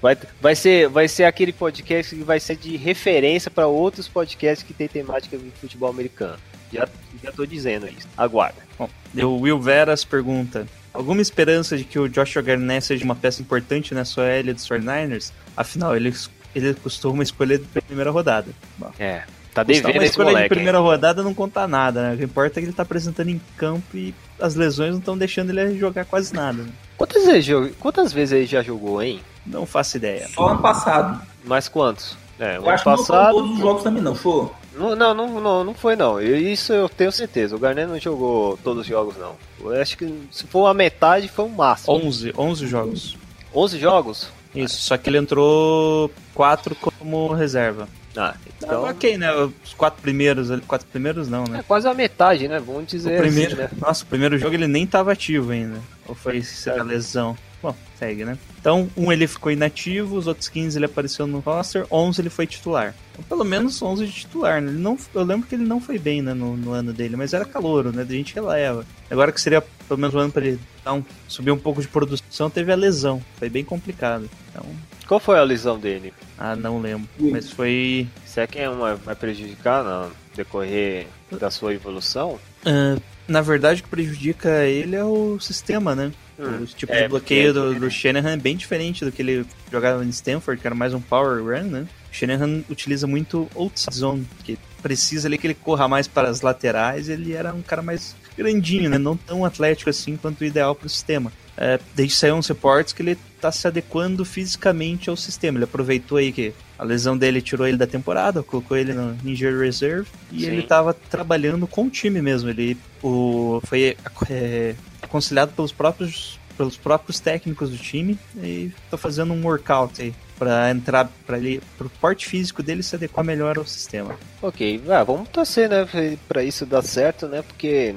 Vai, vai, ser, vai ser aquele podcast que vai ser de referência para outros podcasts que tem temática de futebol americano. Já, já tô dizendo isso. Aguarda. Bom, o Will Veras pergunta: alguma esperança de que o Joshua Garnett seja uma peça importante na sua L dos 49ers? Afinal, ele, ele custou uma escolha de primeira rodada. Bom, É, tá devendo uma escolha de moleque. hein? primeira rodada não conta nada, né? O que importa é que ele tá apresentando em campo e as lesões não estão deixando ele jogar quase nada. Né? Quantas vezes, quantas vezes ele já jogou, hein? Não faço ideia. Só ano passado. Mais quantos? É, o Eu ano acho que não passado. todos os jogos também não, show. Não, não, não, não, foi não. Isso eu tenho certeza. O Garnet não jogou todos os jogos, não. Eu acho que se for a metade, foi o máximo. 11, 11 jogos. 11 jogos? Isso, só que ele entrou 4 como reserva. Ah, Então, então. ok, né? Os quatro primeiros, ali- quatro primeiros não, né? É quase a metade, né? Vamos O dizer primeiro, assim, né? Nossa, o primeiro jogo ele nem tava ativo ainda. Ou foi a lesão? Bom, segue, né? Então, um ele ficou inativo, os outros 15 ele apareceu no roster, 11 ele foi titular. Então, pelo menos 11 de titular, né? Ele não, eu lembro que ele não foi bem né, no, no ano dele, mas era calouro, né? A gente releva. Agora que seria pelo menos um ano pra ele dar um, subir um pouco de produção, teve a lesão. Foi bem complicado. Então, Qual foi a lesão dele? ah, não lembro. Mas foi. Será que é uma, vai prejudicar no decorrer da sua evolução? ah, na verdade, o que prejudica ele é o sistema, né? Hum, O tipo é, de bloqueio porque- do, do Shanahan é bem diferente do que ele jogava em Stanford, que era mais um power run, né? O Shanahan utiliza muito outside zone, que precisa ali que ele corra mais para as laterais, ele era um cara mais grandinho, né? Não tão atlético assim quanto o ideal para o sistema. É, desde saiu uns reportes que ele tá se adequando fisicamente ao sistema. Ele aproveitou aí que a lesão dele tirou ele da temporada, colocou ele no injury reserve e Sim. ele tava trabalhando com o time mesmo. Ele o, foi é, aconselhado pelos próprios pelos próprios técnicos do time e tá fazendo um workout aí para entrar para ele pro porte físico dele se adequar melhor ao sistema. Ok, ah, vamos torcer, né? Pra isso dar certo, né? Porque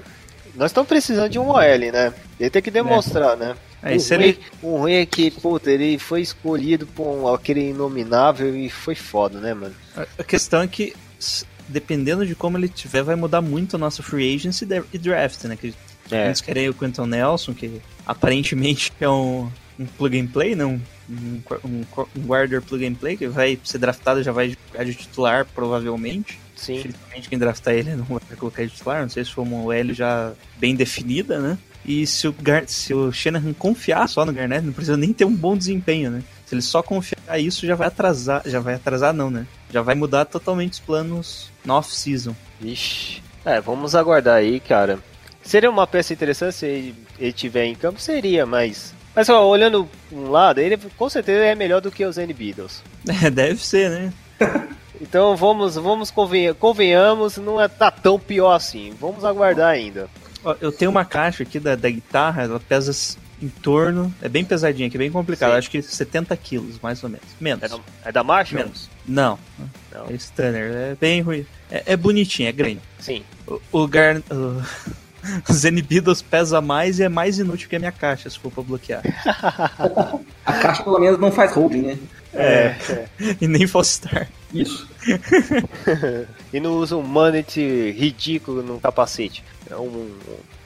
nós estamos precisando de um OL, né? Ele tem que demonstrar, né? É, o, isso ruim, ele- o ruim é que, puta, ele foi escolhido por aquele inominável e foi foda, né, mano? A- questão é que dependendo de como ele tiver vai mudar muito a nossa free agency e dra- draft, né? Que É, Eles querem o Quentin Nelson, que aparentemente é um, um plug and play, não? Um, um, um guarder plug and play, que vai ser draftado já vai jogar de titular, provavelmente. sim. Infelizmente, quem draftar ele não vai colocar de titular, não sei se for uma OL já bem definida, né? E se o, Gar se o Shanahan confiar só no Garnett, não precisa nem ter um bom desempenho, né? Se ele só confiar isso, já vai atrasar, já vai atrasar não, né? Já vai mudar totalmente os planos na off-season. Vixe. É, vamos aguardar aí, cara. Seria uma peça interessante se ele, ele tiver em campo, seria, mas. Mas ó, olhando um lado, ele com certeza é melhor do que os N Beatles. É, deve ser, né? Então vamos, vamos conven convenhamos, não é tá tão pior assim. Vamos aguardar ainda. Ó, Eu tenho uma caixa aqui da, da guitarra, ela pesa em torno. É bem pesadinha aqui, bem complicado. Sim. Acho que 70 quilos, mais ou menos. Menos. É da, é da Marshall? Menos. Não. Não. É Stunner. É bem ruim. É, é bonitinho, é grande. Sim. O, o Gar. O... Pesa mais e é mais inútil que a minha caixa, se for pra bloquear. A caixa pelo menos não faz holding, né? É. E nem Fallstar. Isso. E não usa um manet ridículo no capacete. É um,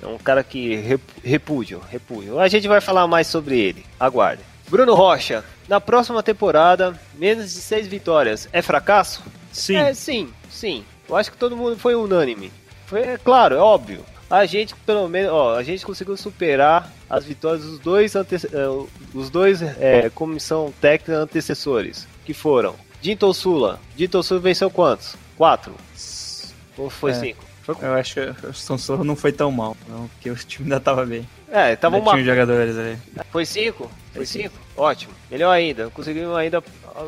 é um cara que rep- repúdio, repúdio. A gente vai falar mais sobre ele. Aguarde. Bruno Rocha, na próxima temporada, menos de seis vitórias. É fracasso? Sim. É, sim, sim. Eu acho que todo mundo foi unânime. foi, é claro, é óbvio. A gente, pelo menos, ó, a gente conseguiu superar as vitórias dos dois, ante eh, os dois é, comissão técnica antecessores, que foram Dinton Sula. Dinton Sula venceu quantos? Quatro? Ou foi É. cinco? Foi Eu acho que o Sonsoro não foi tão mal, não, porque o time ainda tava bem. É, tava Ainda uma tinha jogadores ali. Foi cinco? Foi cinco? Ótimo. Melhor ainda. Conseguimos ainda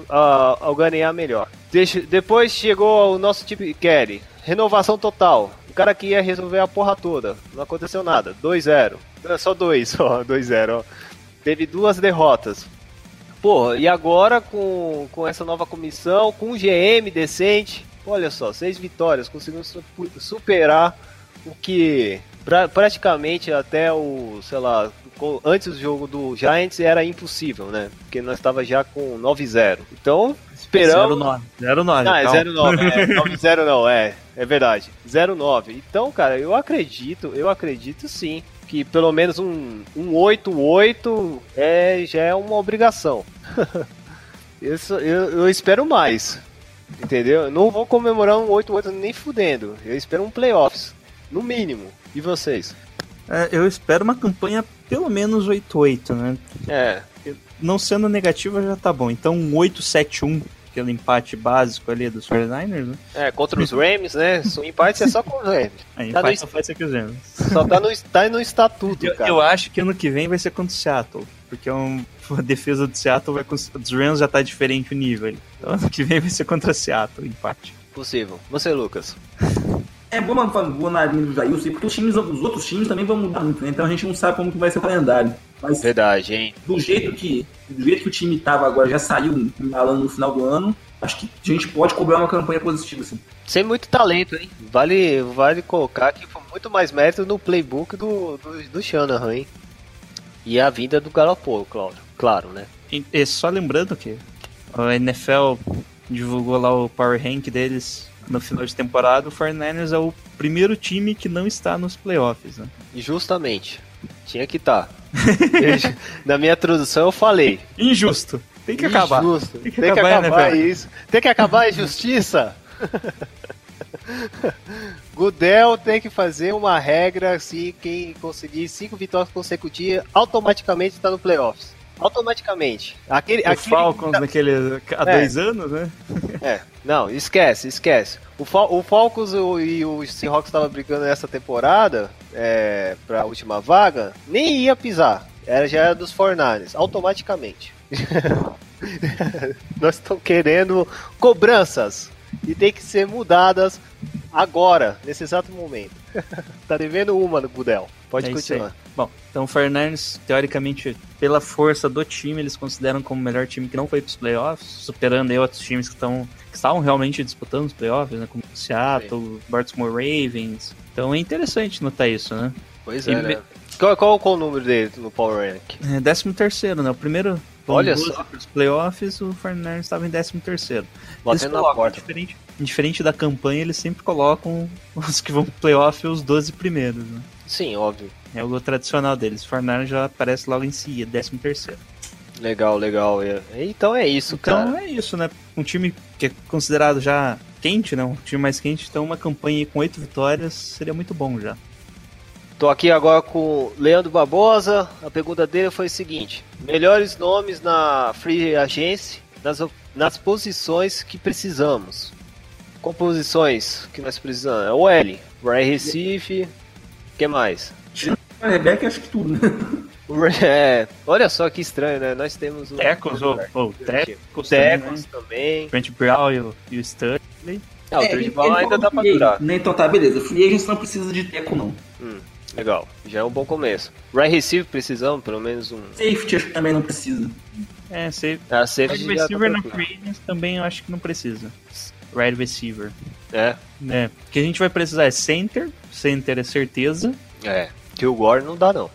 ah, ah, ganhar melhor. Deixa- depois chegou o nosso time Kerry. Renovação total. O cara que ia resolver a porra toda. Não aconteceu nada. 2-0. Não, Só dois, só 2-0. ó. Teve duas derrotas. Pô, e agora com, com essa nova comissão, com um GM decente, olha só, seis vitórias, conseguimos su- superar o que pra- praticamente até o, sei lá, antes do jogo do Giants era impossível, né? Porque nós estava já com 9-0. Então, esperamos. 0-9. 0-9. Não, é calma. 0-9, é 9-0 não, é, é verdade. 0-9. Então, cara, eu acredito, eu acredito sim que pelo menos um, um 8-8 é, já é uma obrigação. Isso, eu, eu espero mais. Entendeu? Eu não vou comemorar um 8-8 nem fudendo. Eu espero um playoffs. No mínimo. E vocês? É, eu espero uma campanha pelo menos 8-8, né? É. Não sendo negativa já tá bom. Então um 8-7-1, aquele empate básico ali dos 49ers, né? É, contra os Rams, né? O empate é só com os Rams. Aí, Tá empate no- só faz ser que os Rams. Só tá no, tá no estatuto, Eu, cara. eu acho que ano que vem vai ser contra o Seattle. Porque é um- a defesa do Seattle vai com dos Rams já tá diferente o nível. ali. Então ano que vem vai ser contra o Seattle, empate. Possível. Você, Lucas. É bom vou na linha do Jailson, porque os, times, os outros times também vão mudar muito, né? Então a gente não sabe como que vai ser o calendário. Mas Verdade, hein? do jeito que, do jeito que o time tava agora, já saiu embalando no final do ano, acho que a gente pode cobrar uma campanha positiva, assim. Sem muito talento, hein? Vale, vale colocar que foi muito mais mérito no playbook do, do, do Shanahan, hein? E a vinda do Garoppolo, claro, claro, né? E, e só lembrando que a NFL divulgou lá o Power Rank deles no final de temporada. O 49ers é o primeiro time que não está nos playoffs, né? E justamente, tinha que estar. Na minha introdução eu falei. Injusto. Tem que acabar. Injusto. Tem que Tem que acabar, acabar, né, isso. Tem que acabar a injustiça. Gudel tem que fazer uma regra assim, quem conseguir cinco vitórias consecutivas automaticamente está no playoffs. Automaticamente. Aquele, O aquele Falcons naquele há É. dois anos, né? É, não, esquece, esquece. O, Fal o Falcons e o Seahawks estavam brigando nessa temporada é, para a última vaga, nem ia pisar. Era, já era dos Fornanes, automaticamente. Nós estamos querendo cobranças e tem que ser mudadas agora, nesse exato momento. tá devendo uma no Budel. Pode É continuar. Bom, então o 49ers, teoricamente, pela força do time, eles consideram como o melhor time que não foi para os playoffs, superando aí outros times que, estão, que estavam realmente disputando os playoffs, né? Como Seattle, Baltimore Ravens. Então é interessante notar isso, né? Pois E é, me- né? Qual, qual, qual o número dele no Power Rank? É, 13 terceiro, né? O primeiro Olha só. os playoffs, o 49ers estava em 13 terceiro. Batendo na porta. diferente, diferente da campanha, eles sempre colocam os que vão pro playoff os 12 primeiros, né? Sim, óbvio. É o tradicional deles. O 49ers já aparece logo em seguida, 13 terceiro. Legal, legal. Então é isso, Então cara. é isso, né? Um time que é considerado já quente, né? Um time mais quente, então uma campanha com oito vitórias seria muito bom já. Tô aqui agora com o Leandro Barbosa. A pergunta dele foi o seguinte: melhores nomes na Free Agency nas, nas posições que precisamos. Qual posições que nós precisamos? É o L, Right Recife, o que mais? A Rebeca acho que tudo, né? É, olha só que estranho, né? Nós temos o Tecos, ou oh, Tecos, também, Tecos né? também. Trent Brown e o, e o Stanley. Ah, o É, Trade Ball ele ainda dá pra durar. né? Então tá, beleza. Free agents não precisa de teco, não. Hum, legal, já é um bom começo. Right Recife precisamos, pelo menos um. Safety acho que também não precisa. É, você. Ah, safety Wide já tá receiver na tranquilo. free agents também eu acho que não precisa. Wide receiver. É, É, o que a gente vai precisar é center. Center é certeza. é. Que o Gore não dá, não.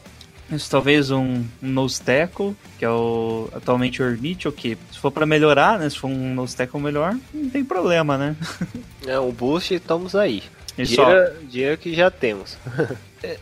Mas talvez um, um nose tackle, que é o atualmente o Mitchell, que se for pra melhorar, né? Se for um nose tackle melhor, não tem problema, né? É um boost, estamos aí. Só, Dinheiro, dinheiro que já temos. é,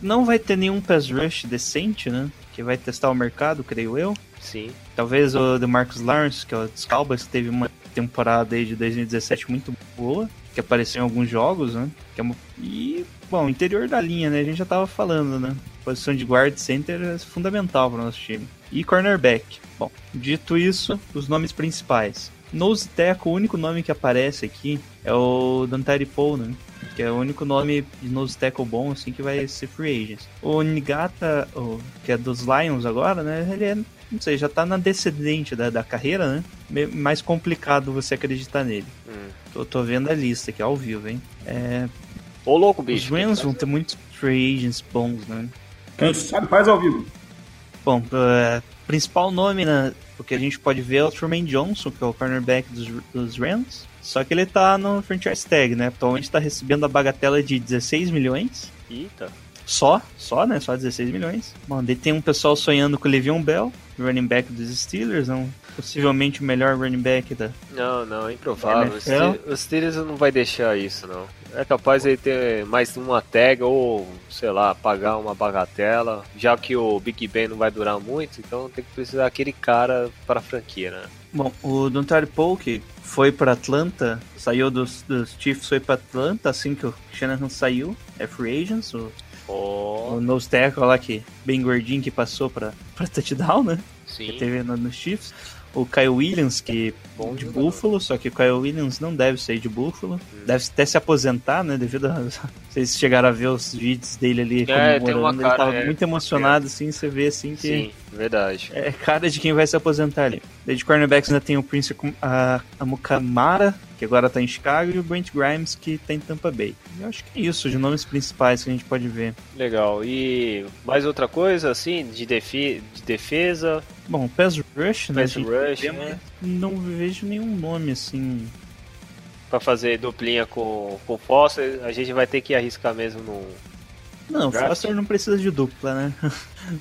não vai ter nenhum pass rush decente, né? Que vai testar o mercado, creio eu. Sim. Talvez o DeMarcus Lawrence, que é o dos Cowboys, que teve uma temporada aí de 2017 muito boa. que apareceu em alguns jogos, né? É uma... E, bom, interior da linha, né? A gente já tava falando, né? Posição de guard center é fundamental para o nosso time. E cornerback. Bom, dito isso, os nomes principais. Nose tackle, o único nome que aparece aqui é o Dantari Paul, né? Que é o único nome de nose tackle bom, assim, que vai ser free agents. O Nigata, o, que é dos Lions agora, né? Ele é, não sei, já tá na descendente da, da carreira, né? Me- Mais complicado você acreditar nele. Hum. Tô, tô vendo a lista aqui ao vivo, hein? É, Ô, louco, os bicho. Rams vão ter muitos free agents bons, né? Quem sabe faz ao vivo. Bom, é, principal nome, né, o que a gente pode ver é o Truman Johnson, que é o cornerback dos, dos Rams. Só que ele tá no franchise tag, né? Atualmente tá recebendo a bagatela de 16 milhões. Eita. Só, só, né? Só 16 milhões. Bom, daí tem um pessoal sonhando com o Le'Veon Bell, running back dos Steelers, um, possivelmente o melhor running back da... Não, não, é improvável. Os NFL? Steelers- Os Steelers não vai deixar isso, não. É capaz ele ter mais uma tag ou, sei lá, pagar uma bagatela. Já que o Big Ben não vai durar muito, então tem que precisar daquele cara para a franquia, né? Bom, o Dontari que foi para Atlanta, saiu dos, dos Chiefs, foi para Atlanta assim que o Shanahan saiu, é free agents, o, Oh, o nose tackle lá que bem gordinho que passou para para touchdown, né? sim. que teve no, no Chiefs. O Kyle Williams, que Bom de jogador. Buffalo, só que o Kyle Williams não deve sair de Buffalo. Deve até se aposentar, né? Devido a. Vocês chegaram a ver os vídeos dele ali É, comemorando. cara, ele tava é, muito emocionado, assim, você vê assim que. Sim, verdade. É cara de quem vai se aposentar ali. Daí de cornerbacks ainda tem o Prince a, a Mukamara, que agora tá em Chicago, e o Brent Grimes, que tá em Tampa Bay. Eu acho que é isso, de nomes principais que a gente pode ver. Legal. E mais outra coisa, assim, de, defi de defesa, Bom, Pass Rush, né? pass a gente rush, né? Não vejo nenhum nome assim. Pra fazer duplinha com, com o Foster, a gente vai ter que arriscar mesmo no. Não, Draft? Foster não precisa de dupla, né?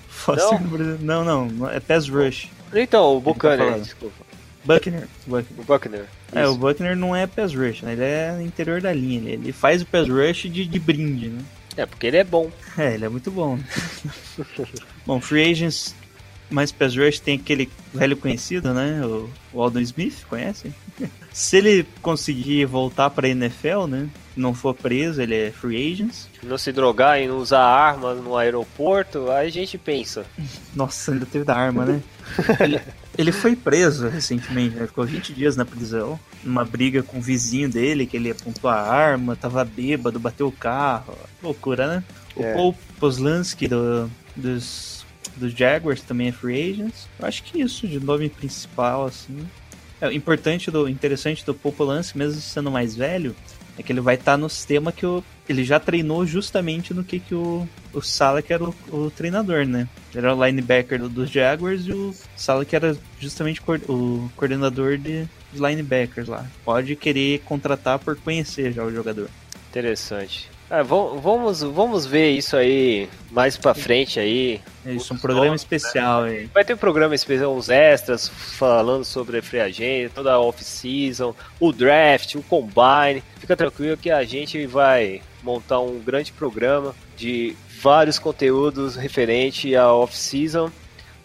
Foster Não? não, precisa. Não, não, é Pass Rush. Então, o Buchanan, falando. desculpa. Buckner. Buckner. O Buckner. É, o. Buckner não é Pass Rush, né? Ele é interior da linha. Ele, ele faz o Pass Rush de, de brinde, né? É, porque ele é bom. É, ele é muito bom. bom, Free Agents mais Pass Rush tem aquele velho conhecido, né? O, o Aldon Smith, conhece? Se ele conseguir voltar pra NFL, né? Não for preso, ele é Free Agents. Não se drogar e não usar arma no aeroporto, aí a gente pensa. Nossa, ainda teve da arma, né? ele, ele foi preso recentemente, né? Ficou 20 dias na prisão, numa briga com o vizinho dele, que ele apontou a arma, tava bêbado, bateu o carro. Loucura, né? O É. Paul Poslansky do, dos, dos Jaguars também é free agents. Eu acho que isso de nome principal, assim. É, importante do interessante do Polanski, mesmo sendo mais velho, é que ele vai estar no sistema que o, ele já treinou justamente no que, que o, o Sala que era o, o treinador, né? Ele era o linebacker do- dos Jaguars e o Sala que era justamente o coordenador de, de linebackers lá. Pode querer contratar por conhecer já o jogador. Interessante. É, vam- vamos, vamos ver isso aí mais pra frente aí. É isso, um programa nomes, especial aí. Vai ter um programa especial, uns extras, falando sobre a free agent, toda a off-season, o draft, o combine. Fica tranquilo que a gente vai montar um grande programa de vários conteúdos referente à off-season.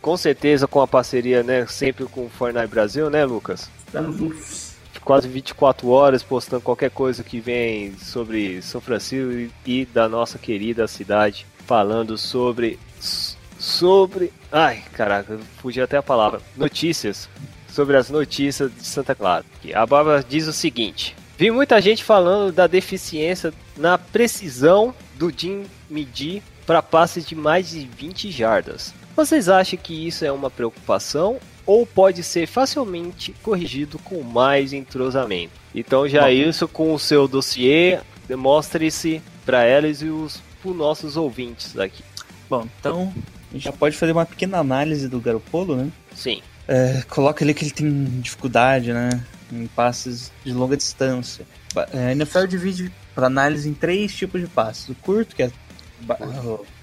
Com certeza com a parceria, né, sempre com o Fortnite Brasil, né, Lucas? Estamos. Quase 24 horas postando qualquer coisa que vem sobre São Francisco e- da nossa querida cidade, falando sobre sobre, ai, caraca, fugi até a palavra, notícias, sobre as notícias de Santa Clara. A Bárbara diz o seguinte: Vi muita gente falando da deficiência na precisão do Jim medir para passes de mais de 20 jardas. Vocês acham que isso é uma preocupação ou pode ser facilmente corrigido com mais entrosamento? Então já isso com o seu dossiê, demonstre-se para elas e os os nossos ouvintes aqui. Bom, então a gente já pode fazer uma pequena análise do Garopolo, né? Sim. É, coloca ali que ele tem dificuldade, né? Em passes de longa distância. É, A NFL divide para análise em três tipos de passes: o curto, que é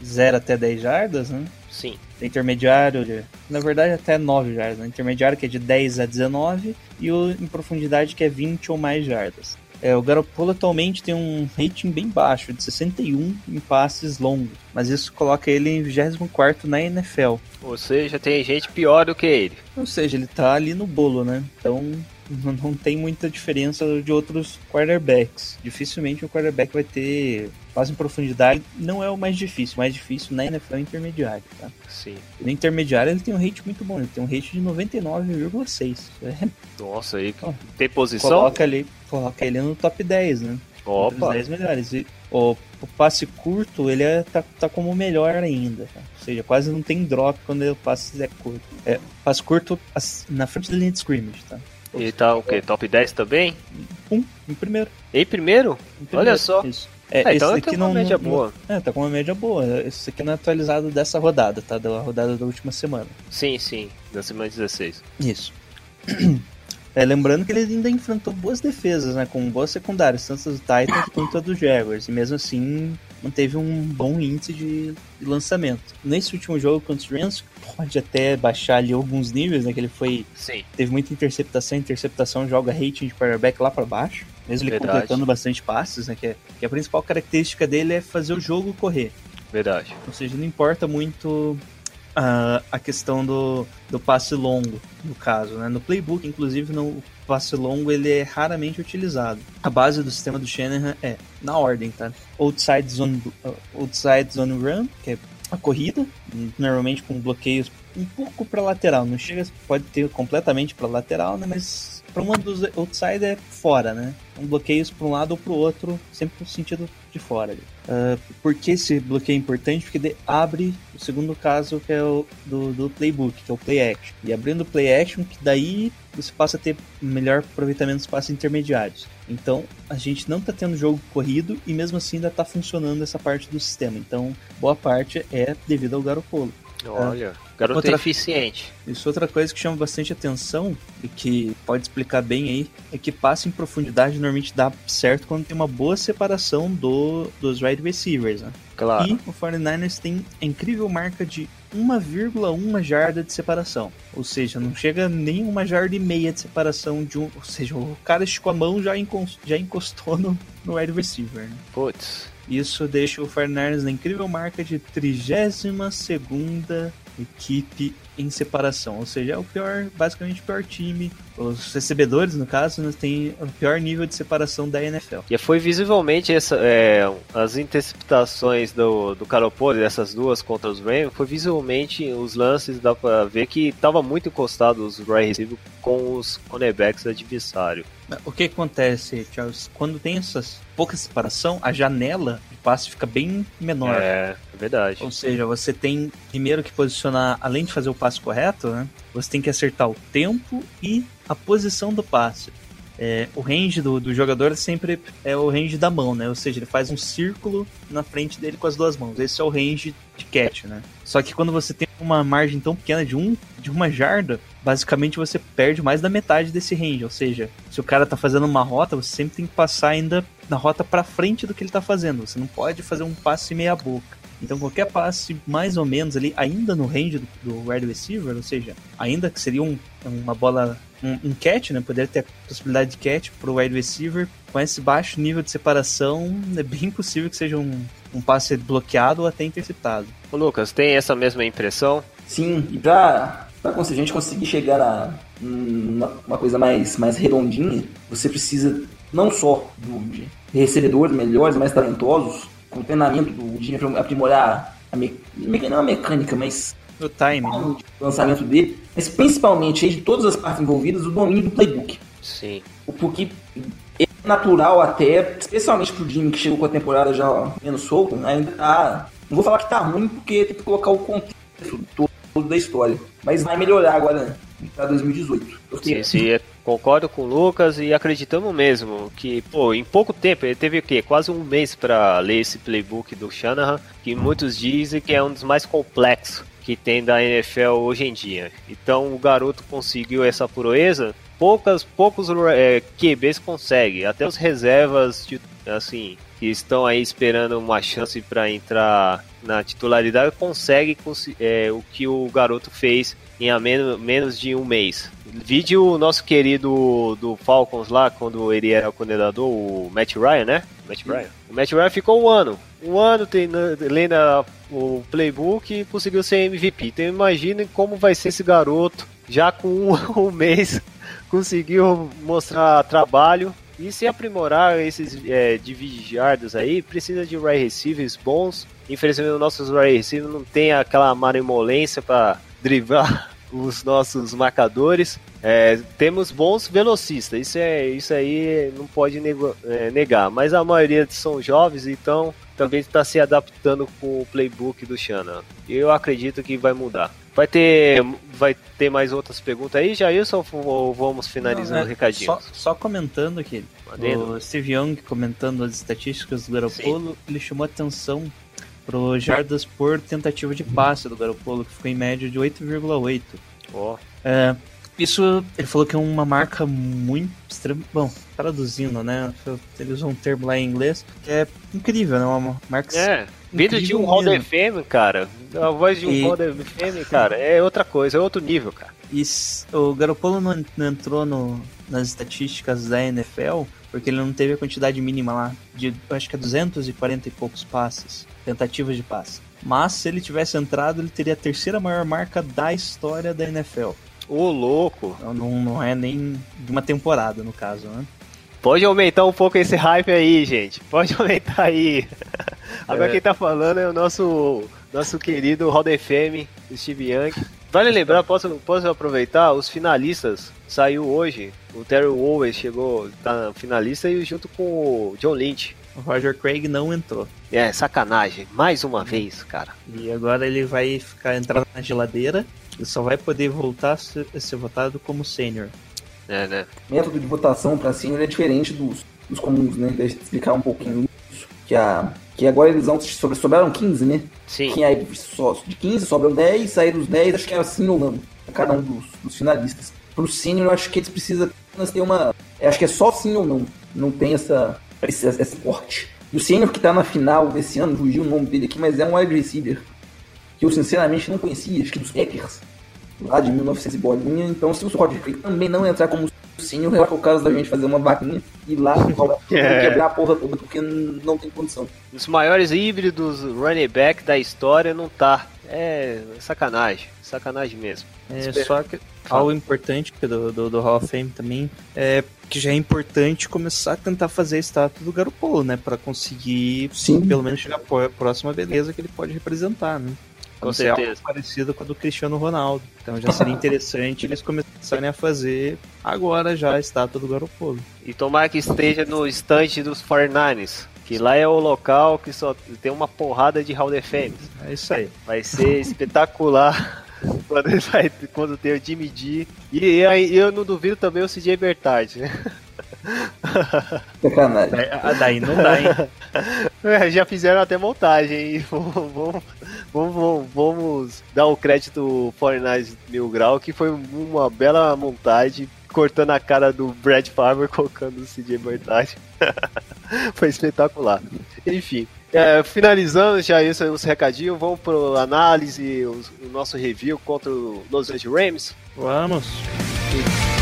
0 até 10 jardas, né? Sim. Intermediário, de, na verdade até 9 jardas. Né? Intermediário que é de 10 a 19 e o em profundidade que é 20 ou mais jardas. É, o Garoppolo atualmente tem um rating bem baixo, de 61 em passes longos, mas isso coloca ele em 24 na NFL. Ou seja, tem gente pior do que ele. Ou seja, ele tá ali no bolo, né? Então não, tem muita diferença de outros quarterbacks. Dificilmente o quarterback vai ter passe em profundidade. Não é o mais difícil. O mais difícil na NFL é o intermediário, tá? Sim. No intermediário ele tem um rate muito bom. Ele tem um rate de 99,6. É, Nossa, aí Ó, tem posição? coloca, ali, coloca ele no top 10, né? Os Opa, 10 melhores. E o, o passe curto, ele é, tá, tá como melhor ainda. tá? Ou seja, quase não tem drop quando o passe é curto. É, passe curto as- na frente da linha de scrimmage, tá? Ele tá o quê? Top 10 também? Um, em primeiro. Em primeiro? em primeiro, Olha só. Isso. É, esse então uma não, média boa. É, tá com uma média boa. Esse aqui não é atualizado dessa rodada, tá? Da rodada da última semana. Sim, sim, da semana 16. Isso. É, lembrando que ele ainda enfrentou boas defesas, né? Com boas secundárias, tanto do Titans quanto do Jaguars. E mesmo assim, manteve um bom índice de, lançamento. Nesse último jogo contra os Rams, pode até baixar ali alguns níveis, né? Que ele foi. Sim, Teve muita interceptação, interceptação joga rating de quarterback lá para baixo. Mesmo ele Verdade. completando bastante passes, né? Que, é- que a principal característica dele é fazer o jogo correr. verdade. Ou seja, não importa muito ah, a questão do, do passe longo, no caso. Né? No playbook, inclusive, no passe longo ele é raramente utilizado. A base do sistema do Shanahan é, na ordem, tá? Outside zone, uh, outside zone run, que é a corrida, normalmente com bloqueios um pouco para lateral. Não chega, pode ter completamente para lateral, né? Mas para uma dos outside é fora, né? Um bloqueios para um lado ou para o outro, sempre no sentido de fora. Ah, por que esse bloqueio é importante? Porque abre o segundo caso, que é o do, do playbook, que é o play action. E abrindo o play action, que daí você passa a ter melhor aproveitamento dos passes intermediários. Então, a gente não está tendo jogo corrido e mesmo assim ainda está funcionando essa parte do sistema. Então, boa parte é devido ao Garoppolo. Olha, garoto Outra- eficiente. Isso outra coisa que chama bastante atenção e que pode explicar bem aí é que passe em profundidade normalmente dá certo quando tem uma boa separação do, dos wide receivers, né? Claro. E o 49ers tem a incrível marca de 1,1 jarda de separação. Ou seja, não chega nem uma jarda e meia de separação de um. Ou seja, o cara esticou a mão já encos- já encostou no, no wide receiver. Né? Putz. Isso deixa o 49ers na incrível marca de 32 equipe em separação. Ou seja, é o pior, basicamente o pior time. Os recebedores, no caso, né, têm o pior nível de separação da NFL. E foi visivelmente essa, é, as interceptações do, do Garoppolo, dessas duas contra os Rams, foi visivelmente os lances, dá pra ver que tava muito encostado os wide receivers com os cornerbacks adversários. O que acontece, Charles? Quando tem essas pouca separação, a janela passe fica bem menor. É, é verdade. Ou seja, você tem primeiro que posicionar, além de fazer o passe correto, né? Você tem que acertar o tempo e a posição do passe. É, o range do, do jogador sempre é o range da mão, né? Ou seja, ele faz um círculo na frente dele com as duas mãos. Esse é o range de catch, né? Só que quando você tem uma margem tão pequena de um de uma jarda, basicamente você perde mais da metade desse range. Ou seja, se o cara tá fazendo uma rota, você sempre tem que passar ainda na rota para frente do que ele tá fazendo. Você não pode fazer um passe meia boca. Então qualquer passe mais ou menos ali, ainda no range do, do wide receiver, ou seja, ainda que seria um, uma bola, um, um catch, né? Poderia ter a possibilidade de catch pro wide receiver, com esse baixo nível de separação, é bem possível que seja um, um passe bloqueado ou até interceptado. Ô, Lucas, tem essa mesma impressão? Sim, e pra, pra conseguir, a gente conseguir chegar a uma, uma coisa mais, mais redondinha, você precisa não só do, de recebedores melhores, mais talentosos, com treinamento do time aprimorar a me, não a mecânica, mas O time, né? o lançamento dele, mas principalmente aí, de todas as partes envolvidas, o domínio do playbook. Sim. O porque é natural até, especialmente pro time que chegou com a temporada já menos solto, ainda tá. Não vou falar que tá ruim, porque tem que colocar o contexto todo da história. Mas vai melhorar agora pra 2018. Eu Sim, tenho- sim, concordo com o Lucas e acreditamos mesmo que, pô, em pouco tempo, ele teve o quê? Quase um mês para ler esse playbook do Shanahan, que muitos dizem que é um dos mais complexos que tem da NFL hoje em dia. Então o garoto conseguiu essa proeza, poucas, poucos é, QBs conseguem, até os reservas, de- assim, que estão aí esperando uma chance para entrar na titularidade, conseguem consi- é, o que o garoto fez em menos, menos de um mês. Vide o nosso querido do Falcons lá, quando ele era coordenador, o Matt Ryan, né? Matt Ryan. O Matt Ryan ficou um ano. Um ano treinando- lendo o playbook e conseguiu ser MVP. Então imaginem como vai ser esse garoto já com um, um mês conseguiu mostrar trabalho e se aprimorar esses é, aí, precisa de wide receivers bons. Infelizmente, os nossos wide receivers não tem aquela malemolência para driblar os nossos marcadores. É, temos bons velocistas, isso, é, isso aí não pode nego, é, negar, mas a maioria são jovens, então também está se adaptando com o playbook do Shannon. Eu acredito que vai mudar. Vai ter, vai ter mais outras perguntas aí, Jailson, ou vamos finalizando Não, os é, recadinhos? Só, só comentando aqui, o Steve Young comentando as estatísticas do Garoppolo, ele chamou atenção pro jardas por tentativa de passe do Garoppolo, que ficou em média de 8,8. Ó, É, isso, ele falou que é uma marca muito extrema. Bom, traduzindo, né? Ele usou um termo lá em inglês, que é incrível, né? Uma marca. É, vindo de um Hall FM, cara, a voz de um E- Hall FM, cara, é outra coisa, é outro nível, cara. E s- o Garoppolo não, não entrou no- nas estatísticas da NFL porque ele não teve a quantidade mínima lá, de acho que é 240 e poucos passes, tentativas de passe. Mas se ele tivesse entrado, ele teria a terceira maior marca da história da NFL. Ô, louco. Então não, não é nem de uma temporada, no caso, né? Pode aumentar um pouco esse hype aí, gente. Pode aumentar aí. Agora É. quem tá falando é o nosso, nosso querido Hall da FM, Steve Young. Vale lembrar, posso, posso aproveitar, os finalistas saiu hoje. O Terry Owens chegou, tá finalista e junto com o John Lynch. O Roger Craig não entrou. É, sacanagem. Mais uma vez, cara. E agora ele vai ficar entrar na geladeira e só vai poder voltar a ser, a ser votado como sênior. É, né? método de votação para sênior é diferente dos, dos comuns, né? Deixa eu explicar um pouquinho isso. Que, a, que agora eles vão. Sobre, sobraram 15, né? Sim. Que aí só, de 15 sobram 10, saíram os 10, acho que é assim ou não. Cada um dos, dos finalistas. Pro sênior, eu acho que eles precisam apenas ter uma. Acho que é só sim ou não. Não tem essa, esse, esse corte. E o sênior que tá na final desse ano, fugiu o nome dele aqui, mas é um wide receiver. Que eu sinceramente não conhecia, acho que dos Packers. Lá de 1900 e bolinha. Então, se o Roger Craig também não entrar como eu acho que é o caso da gente fazer uma vaquinha e ir lá É. quebrar a porra toda, porque não tem condição. Os maiores híbridos running back da história não tá. É sacanagem. Sacanagem mesmo. É Espera. só que algo importante que do, do, do Hall of Fame também é que já é importante começar a tentar fazer a estátua do Garoppolo, né? Pra conseguir Sim. pelo menos chegar à próxima beleza que ele pode representar, né? Com Não ser algo certeza. parecido com a do Cristiano Ronaldo. Então já seria interessante eles começarem a fazer agora já a estátua do Garoppolo. E tomara que esteja no estande dos 49ers. Que lá é o local que só tem uma porrada de Hall da Fame. É isso aí. Vai ser espetacular quando, vai, quando tem o Jimmy G. E, e aí eu não duvido também o CJ Bertard, né? Sacanagem. Daí, ah, daí não dá, hein? É, Já fizeram até montagem, hein? Vamos, vamos, vamos, vamos dar o crédito 49ers Mil Grau, que foi uma bela montagem, cortando a cara do Brad Farmer, colocando o CJ Bertard. foi espetacular. Enfim, é, finalizando já isso aí, os recadinhos, vamos pro análise, os- o nosso review contra o Los Angeles Rams. Vamos. Então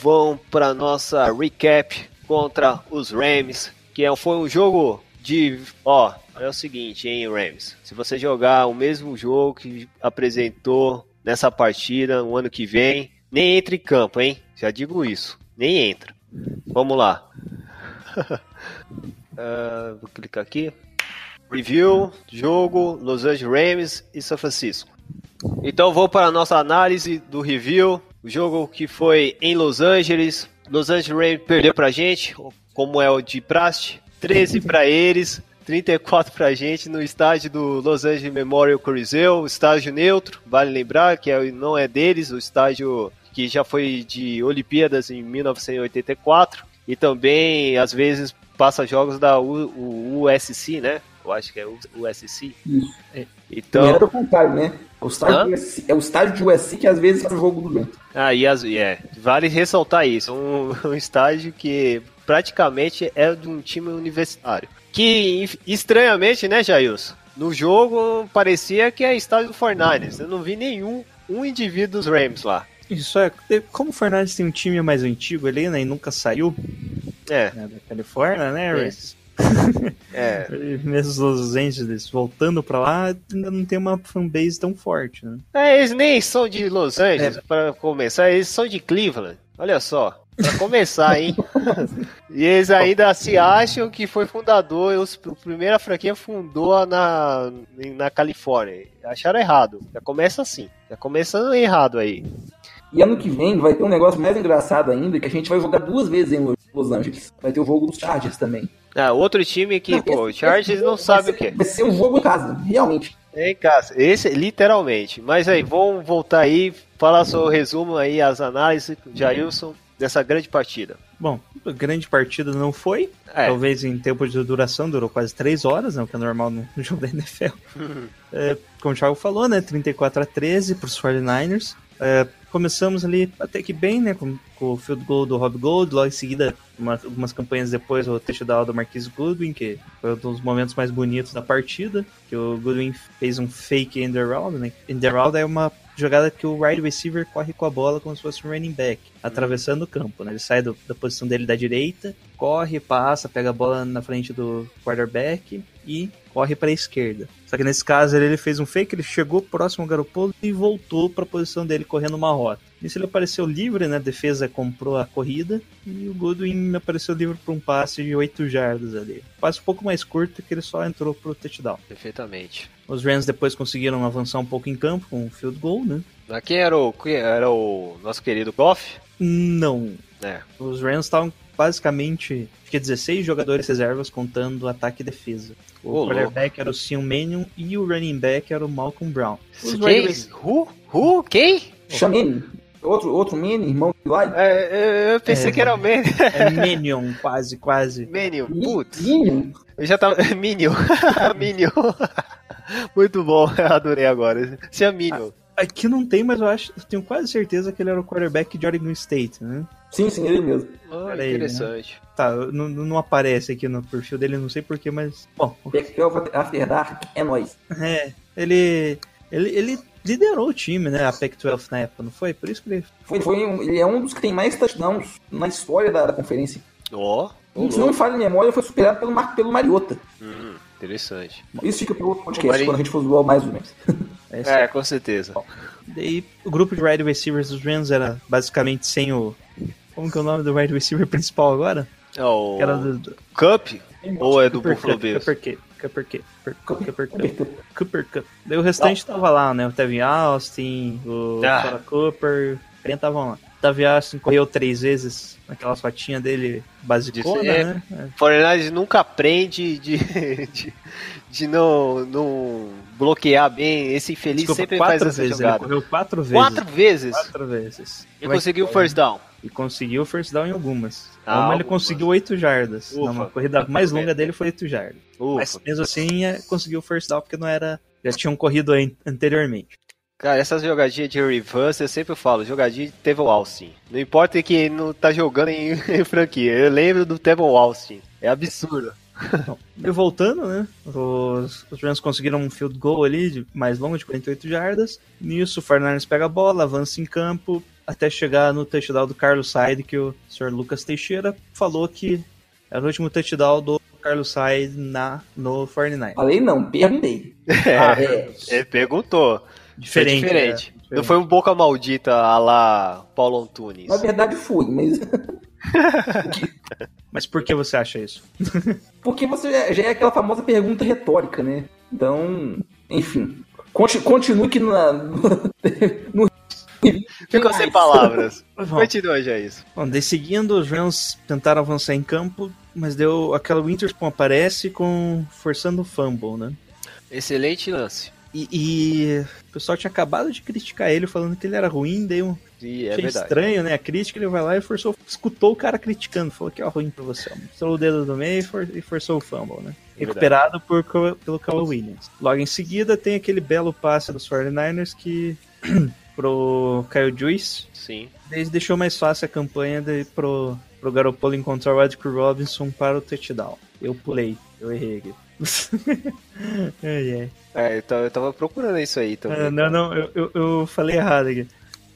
vamos para nossa recap contra os Rams, que é- foi um jogo de, ó, é o seguinte, hein, Rams, se você jogar o mesmo jogo que apresentou nessa partida no ano que vem, nem entra em campo, hein? Já digo isso, nem entra. Vamos lá. Ah, vou clicar aqui. Review, jogo, Los Angeles Rams e São Francisco. Então vou para a nossa análise do review. O jogo que foi em Los Angeles. Los Angeles Rams perdeu pra gente, como é o de praxe. 13 para eles, 34 pra gente no estádio do Los Angeles Memorial Coliseum, estádio neutro. Vale lembrar que é- não é deles, o estádio que já foi de Olimpíadas em 1984 e também às vezes passa jogos da USC, né? Eu acho que é o USC. Isso. Então, Não era o contrário, né? É o estádio, USC, é o estádio de USC que às vezes faz o jogo do vento. Ah, e as, é, vale ressaltar isso. Um, um estádio que praticamente é de um time universitário. Que, estranhamente, né, Jailson? no jogo parecia que é estádio do Fortnite. Eu não vi nenhum um indivíduo dos Rams lá. Isso é. Como o Fernandes tem um time mais antigo ali, né? E nunca saiu É, né, da Califórnia, né, É. É. Mesmo os Los Angeles voltando pra lá, ainda não tem uma fanbase tão forte, né? É, eles nem são de Los Angeles, pra começar, eles são de Cleveland. Olha só, pra começar, hein? e eles ainda se acham que foi fundador, os, a primeira franquia fundou na, na Califórnia. Acharam errado. Já começa assim, já começando errado aí. E ano que vem vai ter um negócio mais engraçado ainda, que a gente vai jogar duas vezes em Los Angeles. Vai ter o jogo dos Chargers também. Ah, outro time que, Não, pô, o esse- Chargers não sabe ser- o que é. Vai ser um jogo em casa, realmente. Em casa, esse literalmente. Mas aí, vamos voltar aí, falar seu resumo aí, as análises, Jailson, dessa grande partida. Bom, grande partida não foi. É. Talvez em tempo de duração durou quase 3 horas, né, o que é normal no no jogo da NFL. É, como o Thiago falou, né? 34 a 13 para os 49ers. É, começamos ali até que bem, né? Com, com o field goal do Rob Gold, logo em seguida, uma- algumas campanhas depois, o touchdown do Marquis Goodwin, que foi um dos momentos mais bonitos da partida, que o Goodwin fez um fake end around, né? End around é uma jogada que o wide receiver corre com a bola como se fosse um running back, atravessando o campo, né? Ele sai do- da posição dele da direita, corre, passa, pega a bola na frente do quarterback e corre para a esquerda. Só que nesse caso ele, fez um fake, ele chegou próximo ao Garoppolo e voltou para a posição dele correndo uma rota. Nisso ele apareceu livre, né? A defesa comprou a corrida e o Goodwin apareceu livre para um passe de 8 jardas ali. Passe um pouco mais curto que ele só entrou pro touchdown. Perfeitamente. Os Rams depois conseguiram avançar um pouco em campo com um field goal, né? Aqui era o, quem era o nosso querido Goff? Não. É. Os Rams estavam basicamente, acho que 16 jogadores reservas contando ataque e defesa. O Ô, quarterback era o Sion Mannion e o running back era o Malcolm Brown. Os Quem? rec- Who? Who? Quem? Chamene, outro, outro Mini, irmão de Eli. É, eu- eu pensei É. que era o Man... É Mannion, quase, quase. Minion. Putz. Minion. Eu já tava. Minion. Minion. Muito bom, eu adorei agora. Se é Minion. Aqui não tem, mas eu acho, eu tenho quase certeza que ele era o quarterback de Oregon State, né? Sim, sim, ele mesmo. Ah, Pera aí, interessante. Tá, não, não aparece aqui no perfil dele, não sei porquê, mas. Bom, Pac-12 After Dark é nóis. é. Ele. Ele, ele liderou o time, né? A Pac-12 na época, não foi? Por isso que ele. Foi, foi um- ele é um dos que tem mais touchdowns na história da, da conferência. Ó, ô, Se não falha a memória, foi superado pelo, pelo Mariota. Hum, interessante. Isso fica para outro podcast, Mari- quando a gente for zoar mais ou menos. Essa É, com certeza. Daí o grupo de wide receivers dos Rams era basicamente sem o. Como que é o nome do wide receiver principal agora? É o era do. do Cup? Ou é do Buffalo Cup, Bills? Cooper Cup, Cooper Cup, Cooper Cooper Cup, Cooper Cup. Daí o restante tava lá, né? O Tevin Austin, o Ah. Cora Cooper, quem estavam lá. O Tevin Austin correu três vezes naquela fotinha dele basicona, De ser- né? É. Fortnite nunca aprende de, de, de não, não bloquear bem. Esse infeliz Desculpa, sempre faz essa vezes, jogada. correu quatro vezes. Quatro vezes? Quatro vezes. E conseguiu o first down. E conseguiu o first down em algumas. Ah, Uma ele algumas. conseguiu oito jardas. Ufa. Uma corrida mais longa dele foi oito jardas. Mas Ufa. mesmo assim é, conseguiu o first down porque não era. Já tinham corrido an- anteriormente. Cara, essas jogadinhas de reverse, eu sempre falo, jogadinha de Tevon Austin. Não importa que não tá jogando em, em franquia. Eu lembro do Tevon Austin. É absurdo. E voltando, né? Os, os Rams conseguiram um field goal ali, de mais longo, de 48 jardas. Nisso, o Fernandes pega a bola, avança em campo, até chegar no touchdown do Carlos Said, que o Sr. Lucas Teixeira falou que era o último touchdown do Carlos Said na, no 49. Falei não, perguntei. Ah, é. Ele perguntou. Diferente. é diferente. é, Não foi um boca maldita a lá Paulo Antunes. Na verdade foi, mas. Mas por que você acha isso? Porque você já- é aquela famosa pergunta retórica, né? Então, enfim. Conti- Continue que na. no- Ficou sem palavras. Continua já isso. bom, daí seguindo, os Rams tentaram avançar em campo, mas deu aquela Winterspoon aparece com forçando o fumble, né? Excelente lance. E, e o pessoal tinha acabado de criticar ele, falando que ele era ruim, daí um, E é estranho, né? A crítica, ele vai lá e forçou, escutou o cara criticando, falou que é ruim pra você. Mostrou o dedo do meio e, for- e forçou o fumble, né? É Recuperado por, pelo Kyle Williams. Logo em seguida tem aquele belo passe dos 49ers que pro Kyle Juice, Sim. daí deixou mais fácil a campanha de, pro, pro Garoppolo encontrar o Edgar Robinson para o touchdown. Eu pulei, eu errei aqui. ai, ai. É, eu tava, eu tava procurando isso aí também. Ah, não, não, eu, eu, eu falei errado aqui.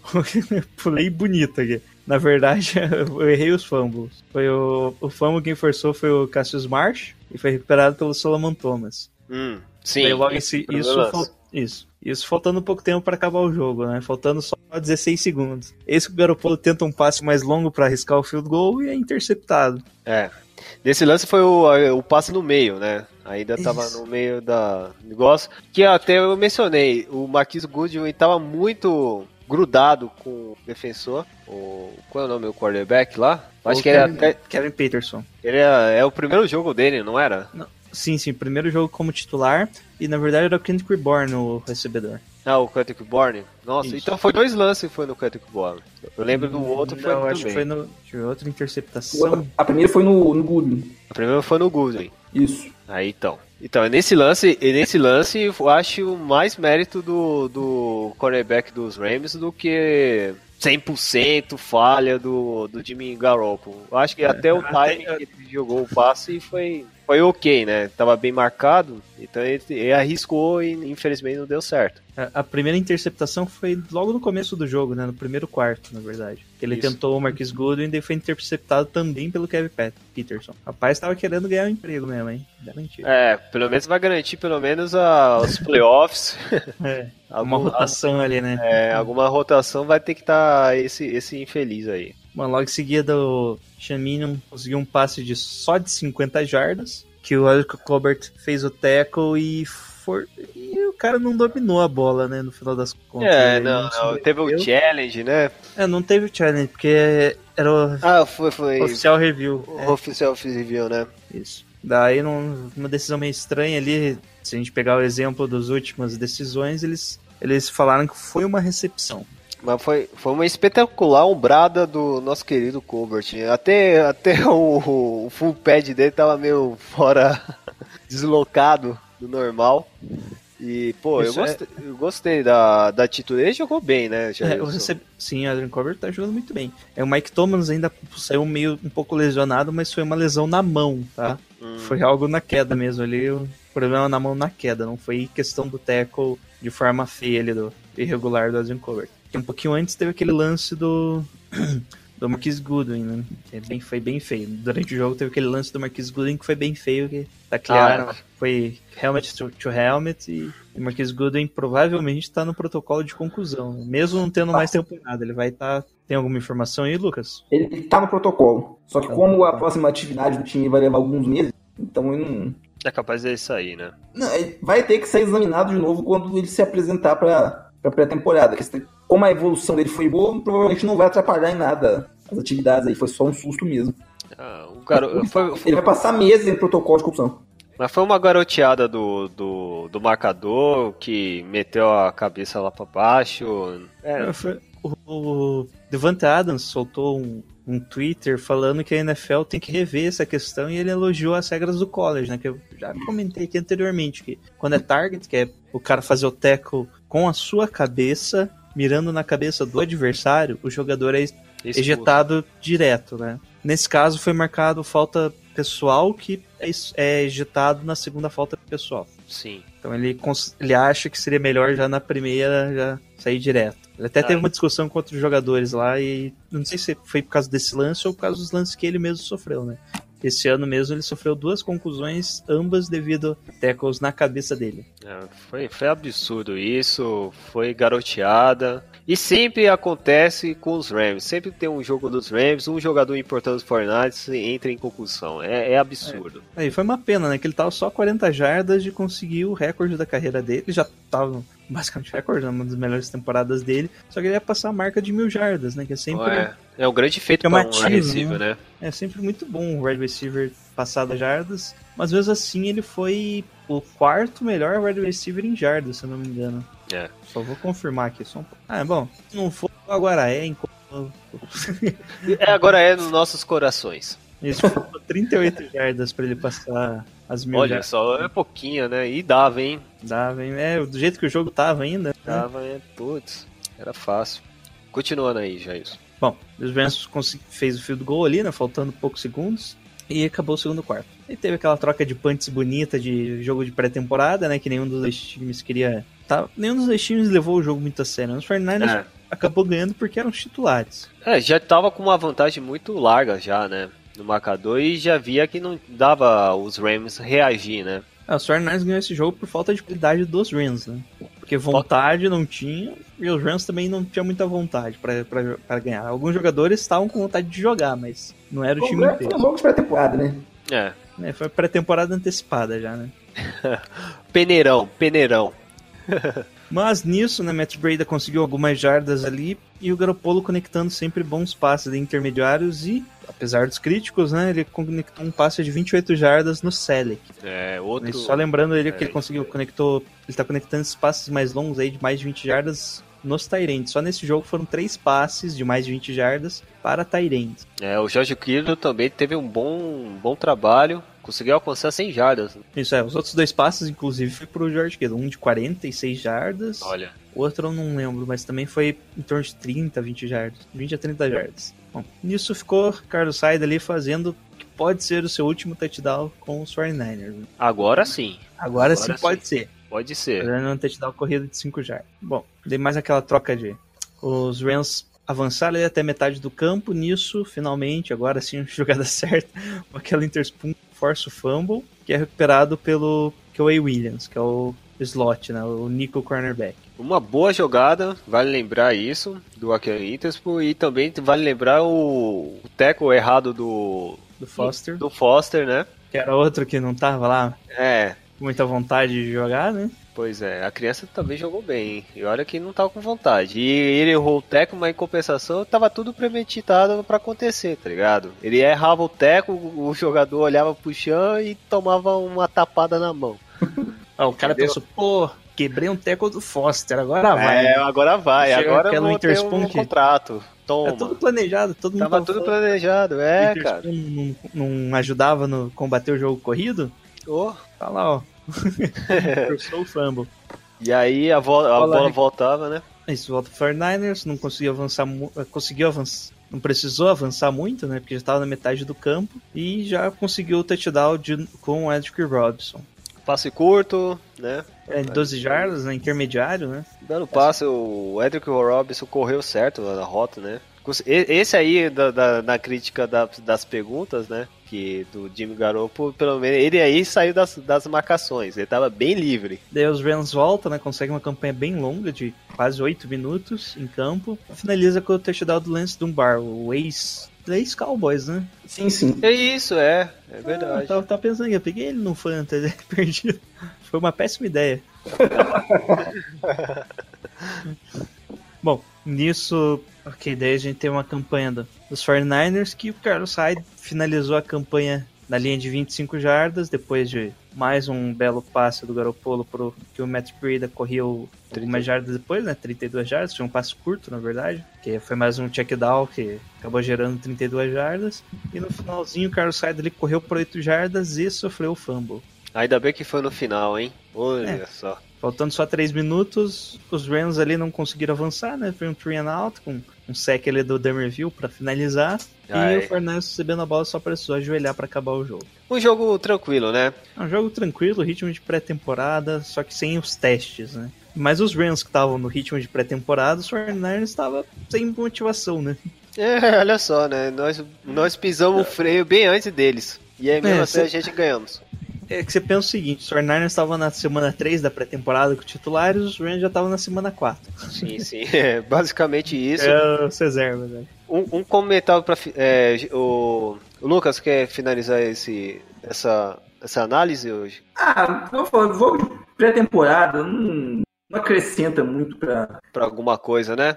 pulei bonito aqui. Na verdade, eu errei os fumbles. Foi o, o fumble quem forçou foi o Cassius Marsh e foi recuperado pelo Solomon Thomas. Hum, sim. Logo esse, isso, fal- isso. Isso faltando pouco tempo para acabar o jogo, né? Faltando só 16 segundos. Esse que o Garoppolo tenta um passe mais longo para arriscar o field goal e é interceptado. É. Desse lance foi o, o passe no meio, né? Ainda tava Isso. no meio da negócio. Que até eu mencionei, o Marquis Goodwin tava muito grudado com o defensor. O, qual é o nome do quarterback lá? Acho O que ele, Kevin, até, Kevin Peterson. ele é, é o primeiro jogo dele, não era? Sim, sim, primeiro jogo como titular e na verdade era o Kendrick Reborn o recebedor. Ah, o Kendrick Bourne? Nossa, Isso. então foi dois lances que foi no Kendrick Bourne. Eu lembro do outro, foi Não, no acho que foi no. Deixa ver, outra interceptação. A primeira foi no, no Goodwin. A primeira foi no Goodwin. Isso. Aí então. Então, é nesse lance, e nesse lance eu acho mais mérito do, do cornerback dos Rams do que 100% falha do, do Jimmy Garoppolo. Eu acho que até o time que ele jogou o passe foi, foi ok, né? Tava bem marcado, então ele, ele arriscou e infelizmente não deu certo. A, a primeira interceptação foi logo no começo do jogo, né? No primeiro quarto, na verdade. Ele Isso. tentou o Marquis Goodwin e foi interceptado também pelo Kevin Peterson. Rapaz, tava querendo ganhar um emprego mesmo, hein? Garantido. É, pelo menos vai garantir pelo menos a- os playoffs. É, uma Algum- rotação ali, né? É, alguma rotação vai ter que estar esse, esse infeliz aí. Bom, logo em seguida o Shaminian conseguiu um passe de só de 50 jardas, que o Eric Colbert fez o tackle e, for... e o cara não dominou a bola, né, no final das contas. É, não, não, sobreviveu. teve o challenge, né? É, não teve o challenge, porque era o Ah, foi, foi. oficial review. O É, oficial review, né? isso. Daí, num- numa decisão meio estranha ali, se a gente pegar o exemplo das últimas decisões, eles, eles falaram que foi uma recepção. Mas foi, foi uma espetacular ombrada do nosso querido Colbert. Até, até o, o full pad dele tava meio fora, deslocado do normal. E, pô, eu é- gostei, eu gostei da, da atitude. Ele jogou bem, né? É. Sim, o Adrian Colbert tá jogando muito bem. É, o Mike Thomas ainda saiu meio um pouco lesionado, mas foi uma lesão na mão, tá? Hum. Foi algo na queda mesmo ali, o problema na mão na queda, não foi questão do tackle de forma feia ali, do irregular do Adrian Colbert. Um pouquinho antes teve aquele lance do do Marquis Goodwin, né? Que é bem, foi bem feio. Durante o jogo teve aquele lance do Marquis Goodwin que foi bem feio, que taclearam, Ah, foi helmet to, to helmet e o Marquis Goodwin provavelmente tá no protocolo de conclusão, né? mesmo não tendo mais temporada, ele vai estar... Tem alguma informação aí, Lucas? Ele, ele tá no protocolo. Só que como a próxima atividade do time vai levar alguns meses, então ele não. É capaz dele sair, né? Não, ele vai ter que ser examinado de novo quando ele se apresentar para a pré-temporada. Se- Como a evolução dele foi boa, provavelmente não vai atrapalhar em nada as atividades aí. Foi só um susto mesmo. Ah, o garo... foi, Ele vai passar meses em protocolo de corrupção. Mas foi uma garoteada do, do, do marcador que meteu a cabeça lá pra baixo. É, É, foi- o, o Devante Adams soltou um, um Twitter falando que a NFL tem que rever essa questão e ele elogiou as regras do college, né? Que eu já comentei aqui anteriormente, que quando é target, que é o cara fazer o tackle com a sua cabeça, mirando na cabeça do adversário, o jogador é expulso. ejetado direto, né? Nesse caso foi marcado falta pessoal que é é ejetado na segunda falta pessoal. Sim. Então ele, ele acha que seria melhor já na primeira já sair direto. Ele até Ah, teve uma discussão com outros jogadores lá e não sei se foi por causa desse lance ou por causa dos lances que ele mesmo sofreu, né? Esse ano mesmo ele sofreu duas concussões, ambas devido a tackles na cabeça dele. É, foi, foi absurdo isso, foi garoteada. E sempre acontece com os Rams. Sempre tem um jogo dos Rams, um jogador importante dos Fortnite entra em concussão. É, é absurdo. Aí foi uma pena, né? Que ele tava só 40 jardas de conseguir o recorde da carreira dele. Ele já tava basicamente recorde, né? uma das melhores temporadas dele. Só que ele ia passar a marca de mil jardas, né? Que é sempre É, é um grande feito para um Chamativo, receiver, né? É sempre muito bom o wide receiver passar das jardas, mas mesmo assim ele foi o quarto melhor wide receiver em jardas, se eu não me engano. É. Só vou confirmar aqui. Só um... pouco. Ah, bom, se não for, agora é. Enquanto... É, agora é nos nossos corações. Isso faltou 38 jardas pra ele passar as mil Olha jardas. só, é pouquinho, né? E dava, hein? Dava, hein? É, do jeito que o jogo tava ainda. né? Dava, é. Putz, era fácil. Continuando aí, Jailson. Bom, os Rams fez o field goal ali, né? Faltando poucos segundos. E acabou o segundo quarto. E teve aquela troca de punts bonita de jogo de pré-temporada, né? Que nenhum dos dois times queria. Tá, nenhum dos dois times levou o jogo muito a sério. Os 49ers É. acabou ganhando porque eram titulares. É, já tava com uma vantagem muito larga já, né? No marcador e já via que não dava os Rams reagir, né? Ah, os 49ers ganhou esse jogo por falta de qualidade dos Rams, né? Porque vontade não tinha e os Rams também não tinham muita vontade pra ganhar. Alguns jogadores estavam com vontade de jogar, mas não era o time Foi um inteiro. jogo de pré-temporada, né? É. É, foi pré-temporada antecipada já, né? Peneirão, peneirão. Mas nisso, né, Matt Breda conseguiu algumas jardas ali e o Garoppolo conectando sempre bons passes de intermediários e, apesar dos críticos, né, ele conectou um passe de 28 jardas no Selec. É, outro. Só lembrando ele É, que ele conseguiu, conectou, ele tá conectando esses passes mais longos aí de mais de 20 jardas nos Tyrants. Só nesse jogo foram três passes de mais de 20 jardas para Tyrants. É, o Jorge Kittle também teve um bom, um bom trabalho. Conseguiu alcançar 100 jardas. Isso é, os outros dois passes, inclusive, foi pro George Kittle. Um de 46 jardas, Olha. o outro eu não lembro, mas também foi em torno de 30, 20 jardas. 20 a 30 jardas. Bom, nisso ficou Carlos Hyde ali fazendo o que pode ser o seu último touchdown com os 49ers. né? Agora sim. Agora, Agora sim sim. pode ser. Pode ser. Fazendo um touchdown corrido de 5 jardas. Bom, dei mais aquela troca de. Os Rams avançaram ali até metade do campo. Nisso, finalmente, agora sim, jogada certa. com Aquela interspun força o fumble, que é recuperado pelo Kawhi Williams, que é o slot, né? O nickel cornerback. Uma boa jogada, vale lembrar isso, do Akira Interspo. E também vale lembrar o, o teco errado do, Do Foster, do Foster, né? que era outro que não tava lá É, muita vontade de jogar, né? Pois é, a criança também jogou bem, hein? e olha que não tava com vontade. E ele errou o teco, mas em compensação tava tudo premeditado pra acontecer, tá ligado? Ele errava o teco, o jogador olhava pro chão e tomava uma tapada na mão. Ah, o cara Entendeu? pensou, pô, quebrei um teco do Foster, agora vai. É, agora vai, Chega agora eu vou ter um contrato. Toma. É tudo planejado, todo mundo Tava tava tudo falando. planejado, é, cara. Não, não ajudava no combater o jogo corrido? Ô. Tá lá, ó. Forçou o fumble. E aí a, vo- a bola voltava, né? Isso, volta pro 49ers, não conseguiu avançar, conseguiu avançar, não precisou avançar muito, né, porque já estava na metade do campo, e já conseguiu o touchdown de, com o Edric Robinson. Passe curto, né? É, 12 jardas, né, intermediário, né, Dando passe, o Edric Robinson correu certo na rota, né? Esse aí, da, da- na crítica da- das perguntas, né? Que do Jimmy Garoppolo, pelo menos, ele aí saiu das, das marcações, ele tava bem livre. Daí os Rams voltam, né, conseguem uma campanha bem longa, de quase 8 minutos em campo, finaliza com o touchdown do Lance Dunbar, o ex, ex-Cowboys, né. Sim, sim. É isso, é, é Ah, verdade. tava, tava pensando que eu peguei ele no Fantasy, perdi. Foi uma péssima ideia. Bom, nisso, ok, daí a gente tem uma campanha do- dos 49ers que o Carlos Hyde finalizou a campanha na linha de 25 jardas, depois de mais um belo passe do Garoppolo pro que o Matt Breida correu algumas jardas depois, né? 32 jardas, tinha um passe curto, na verdade, que foi mais um check down que acabou gerando 32 jardas. E no finalzinho o Carlos Hyde ali correu por 8 jardas e sofreu o fumble. Ainda bem que foi no final, hein? Olha É. só. Faltando só 3 minutos, os Rams ali não conseguiram avançar, né? Foi um three and out com um sec ali do Demerville pra finalizar. Ai. E o Fernandes recebendo a bola só precisou ajoelhar pra acabar o jogo. Um jogo tranquilo, né? É um jogo tranquilo, ritmo de pré-temporada, só que sem os testes, né? Mas os Rams que estavam no ritmo de pré-temporada, os 49ers estavam sem motivação, né? É, olha só, né? Nós, nós pisamos o freio bem antes deles. E aí mesmo É, assim a gente ganhamos. É que você pensa o seguinte, os 49ers estavam na semana 3 da pré-temporada com titulares, os Rams já estavam na semana 4. Sim, sim. É basicamente isso. É os reservas, né? Um, um comentário para o, o Lucas quer finalizar esse essa essa análise hoje. Ah, eu falo, jogo de pré-temporada não, não acrescenta muito pra. Pra alguma coisa, né?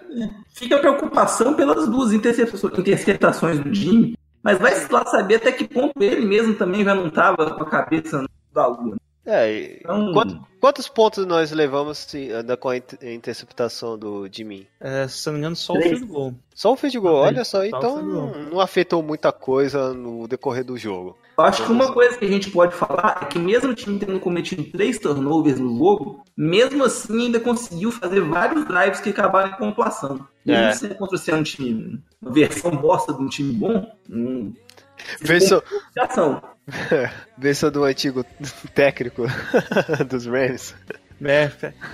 Fica a preocupação pelas duas interceptações, interceptações do Jimmy, mas vai lá saber até que ponto ele mesmo também já não tava com a cabeça da lua. É. e Então- quanto- quantos pontos nós levamos se- com a inter- interceptação do Jimmy? É, se não me engano, só o Três. field goal. Só o field goal, olha só, Só o então não afetou muita coisa no decorrer do jogo. Eu acho que uma coisa que a gente pode falar é que mesmo o time tendo cometido três turnovers no jogo, mesmo assim ainda conseguiu fazer vários drives que acabaram em pontuação. Mesmo É. se contra ser um time, uma versão bosta de um time bom, um, Versão, versão do antigo técnico dos Rams. É,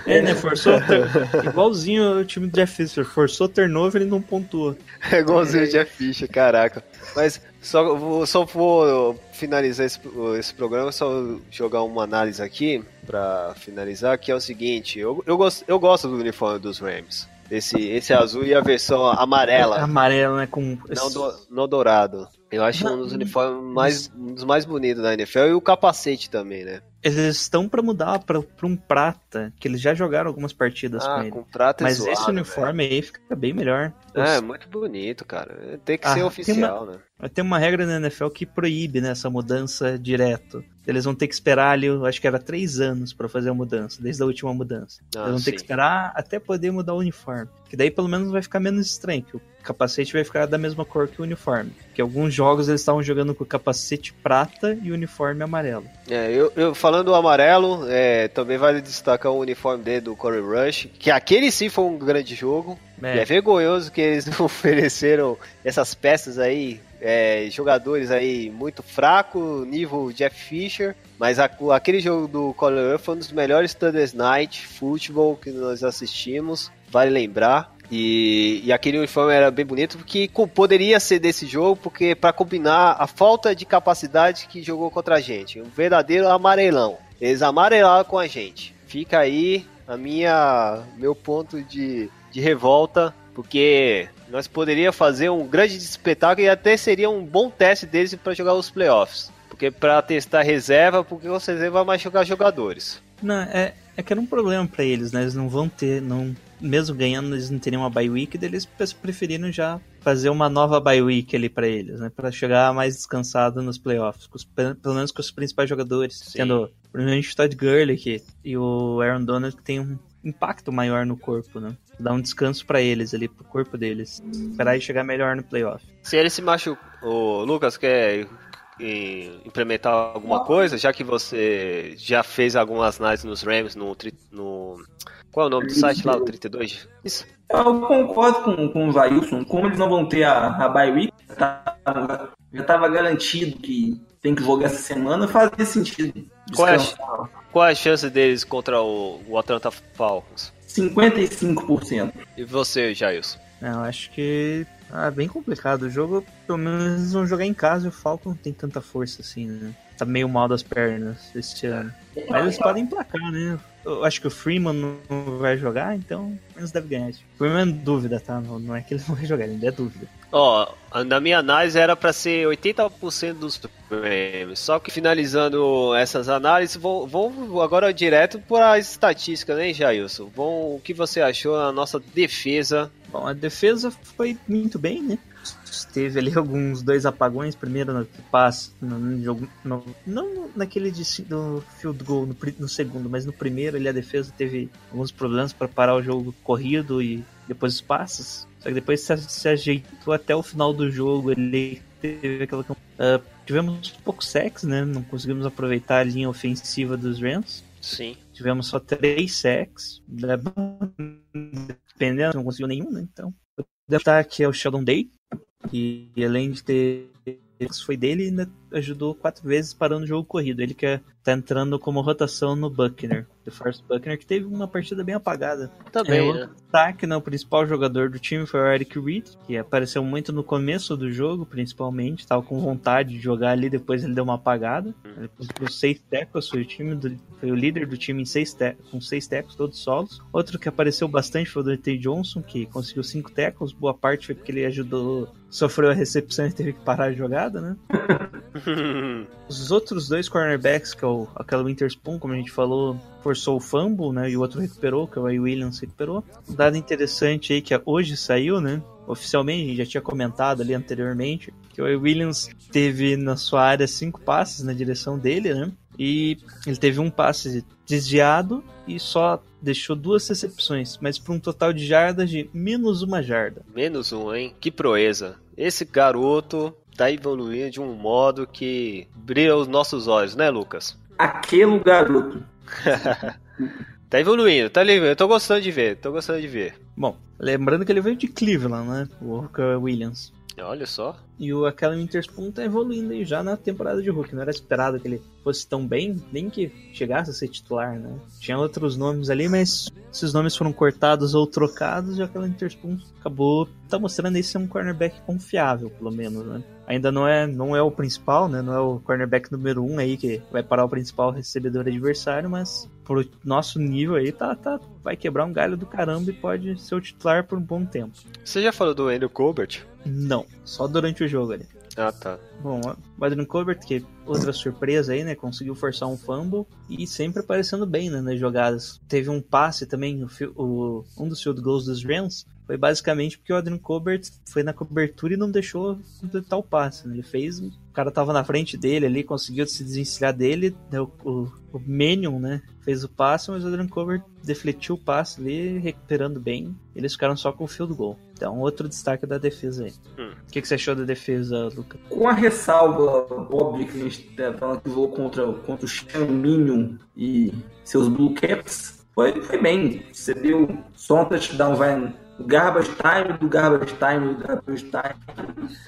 é, né? Forçou. ter- Igualzinho o time do Jeff Fisher. Forçou turnover e não pontua. É igualzinho o Jeff Fisher, caraca. Mas só vou, só vou finalizar esse, esse programa, só jogar uma análise aqui pra finalizar, que é o seguinte, eu, eu, gosto, eu gosto do uniforme dos Rams. Esse, esse azul e a versão amarela, Amarelo, né? Com. não, do, não dourado. Eu acho um dos uniformes mais, um dos mais bonitos da NFL e o capacete também, né? Eles estão pra mudar pra, pra um prata, que eles já jogaram algumas partidas com Ah, ele. com prata é Mas zoado, esse uniforme aí fica bem melhor. velho. É, muito bonito, cara. Tem que Ah, ser tem oficial, né? Tem uma regra na NFL que proíbe né, essa mudança direto. Eles vão ter que esperar ali, eu acho que era três anos pra fazer a mudança, desde a última mudança. Ah, Eles vão ter sim. que esperar até poder mudar o uniforme. Que daí pelo menos vai ficar menos estranho, que o capacete vai ficar da mesma cor que o uniforme. Que alguns jogos eles estavam jogando com capacete prata e uniforme amarelo. É, eu, eu falando do amarelo, é, também vale destacar o uniforme dele do Corey Rush, que aquele sim foi um grande jogo. É. E é vergonhoso que eles não ofereceram essas peças aí, é, jogadores aí muito fraco, nível Jeff Fisher. Mas a- aquele jogo do Corey Rush foi um dos melhores Thursday Night Football que nós assistimos, vale lembrar. E, e aquele uniforme era bem bonito, porque poderia ser desse jogo, porque para combinar a falta de capacidade que jogou contra a gente, um verdadeiro amarelão. Eles amarelaram com a gente. Fica aí a minha meu ponto de, de revolta, porque nós poderíamos fazer um grande espetáculo e até seria um bom teste deles para jogar os playoffs. Porque para testar reserva, porque você reserva mais jogar jogadores. Não, é, é que era um problema pra eles, né? Eles não vão ter, não, mesmo ganhando, eles não teriam uma bye week, eles preferiram já fazer uma nova bye week ali pra eles, né? Pra chegar mais descansado nos playoffs, os- pe- pelo menos com os principais jogadores, Sim. tendo provavelmente o Todd Gurley que, e o Aaron Donald que tem um impacto maior no corpo, né? Dá um descanso pra eles ali, pro corpo deles. Esperar e chegar melhor no playoff. Se ele se machucou, o Lucas quer implementar alguma coisa, já que você já fez algumas análises nos Rams no, no qual é o nome do site lá, o 32? Isso. Eu concordo com, com o Zailson. Como eles não vão ter a, a bye week, tá- já estava garantido que tem que jogar essa semana, fazia sentido. Qual é a-. Qual é a chance deles contra o, o Atlanta Falcons? 55%. E você, Jailson? É, Eu acho que ah, é bem complicado. O jogo, pelo menos, eles vão jogar em casa e o Falcon não tem tanta força assim, né? Tá meio mal das pernas este ano. Mas eles podem emplacar, né? Eu acho que o Freeman não vai jogar, então eles devem ganhar. Freeman é dúvida, tá? Não, não é que ele não vai jogar, ele ainda é dúvida. Ó, na minha análise era para ser 80% dos Rams. Só que finalizando essas análises, vou, vou agora direto para as estatísticas, né, Jailson? Vão, o que você achou na nossa defesa? Bom, a defesa foi muito bem, né? Teve ali alguns dois apagões, primeiro no passe, no, jogo, no- não naquele de, do field goal no, no segundo, mas no primeiro ali a defesa teve alguns problemas para parar o jogo corrido e depois os passes. Só que depois se, se ajeitou até o final do jogo, ele teve aquela ah, tivemos poucos sacks, né? Não conseguimos aproveitar a linha ofensiva dos Rams. Sim. Tivemos só três sacks. Dependendo, não conseguiu nenhum, né? Então, o destaque é o Sheldon Day, que além de ter foi dele, ainda ajudou quatro vezes parando o jogo corrido. Ele que tá entrando como rotação no Buckner, do Forrest Buckner, que teve uma partida bem apagada. Também, É, né? destaque, né, o principal jogador do time foi o Eric Reed, que apareceu muito no começo do jogo, principalmente, tava com vontade de jogar ali, depois ele deu uma apagada. Ele conseguiu seis tackles, foi o time do- foi o líder do time em seis com seis tackles, todos solos. Outro que apareceu bastante foi o Dante Johnson, que conseguiu cinco tackles, boa parte foi porque ele ajudou, sofreu a recepção e teve que parar a jogada, né? Os outros dois cornerbacks, que é o, aquela Winterspoon, como a gente falou, forçou o fumble, né? E o outro recuperou, que é o Ray Williams recuperou. Um dado interessante aí que hoje saiu, né? Oficialmente, a gente já tinha comentado ali anteriormente, que o Ray Williams teve na sua área cinco passes na direção dele, né? E ele teve um passe desviado e só deixou duas recepções, mas para um total de jardas de menos uma jarda. Menos um, hein? Que proeza. Esse garoto tá evoluindo de um modo que brilha os nossos olhos, né, Lucas? Aquele garoto. Tá evoluindo, tá evoluindo. Eu tô gostando de ver, tô gostando de ver. Bom, lembrando que ele veio de Cleveland, né? O Walker Williams. Olha só. E o Akela Winterspoon tá evoluindo aí já na temporada de Hulk. Não era esperado que ele fosse tão bem, nem que chegasse a ser titular, né? Tinha outros nomes ali, mas esses nomes foram cortados ou trocados e o Akela Winterspoon acabou tá mostrando aí ser um cornerback confiável, pelo menos, né? Ainda não é, não é o principal, né? Não é o cornerback número um aí que vai parar o principal recebedor adversário, mas pro nosso nível aí tá, tá vai quebrar um galho do caramba e pode ser o titular por um bom tempo. Você já falou do Andrew Colbert? Não, só durante o jogo ali. Ah, tá. Bom, o Adrian Colbert, que outra surpresa aí, né? Conseguiu forçar um fumble e sempre aparecendo bem né, nas jogadas. Teve um passe também, o, o- um dos field goals dos Rams foi basicamente porque o Adrian Colbert foi na cobertura e não deixou completar o passe. Né? Ele fez, o cara tava na frente dele ali, conseguiu se desvencilhar dele, deu o, o Manion, né? Fez o passe, mas o Adrian Colbert defletiu o passe ali, recuperando bem. Eles ficaram só com o field goal. Então, outro destaque da defesa aí. Hum. O que, que você achou da defesa, Lucas? Com a ressalva óbvia que a gente tá falando que jogou contra, contra o Minion e seus Blue Caps, foi, foi bem. Você viu só um touchdown vai garbage time, do garbage time, do garbage time.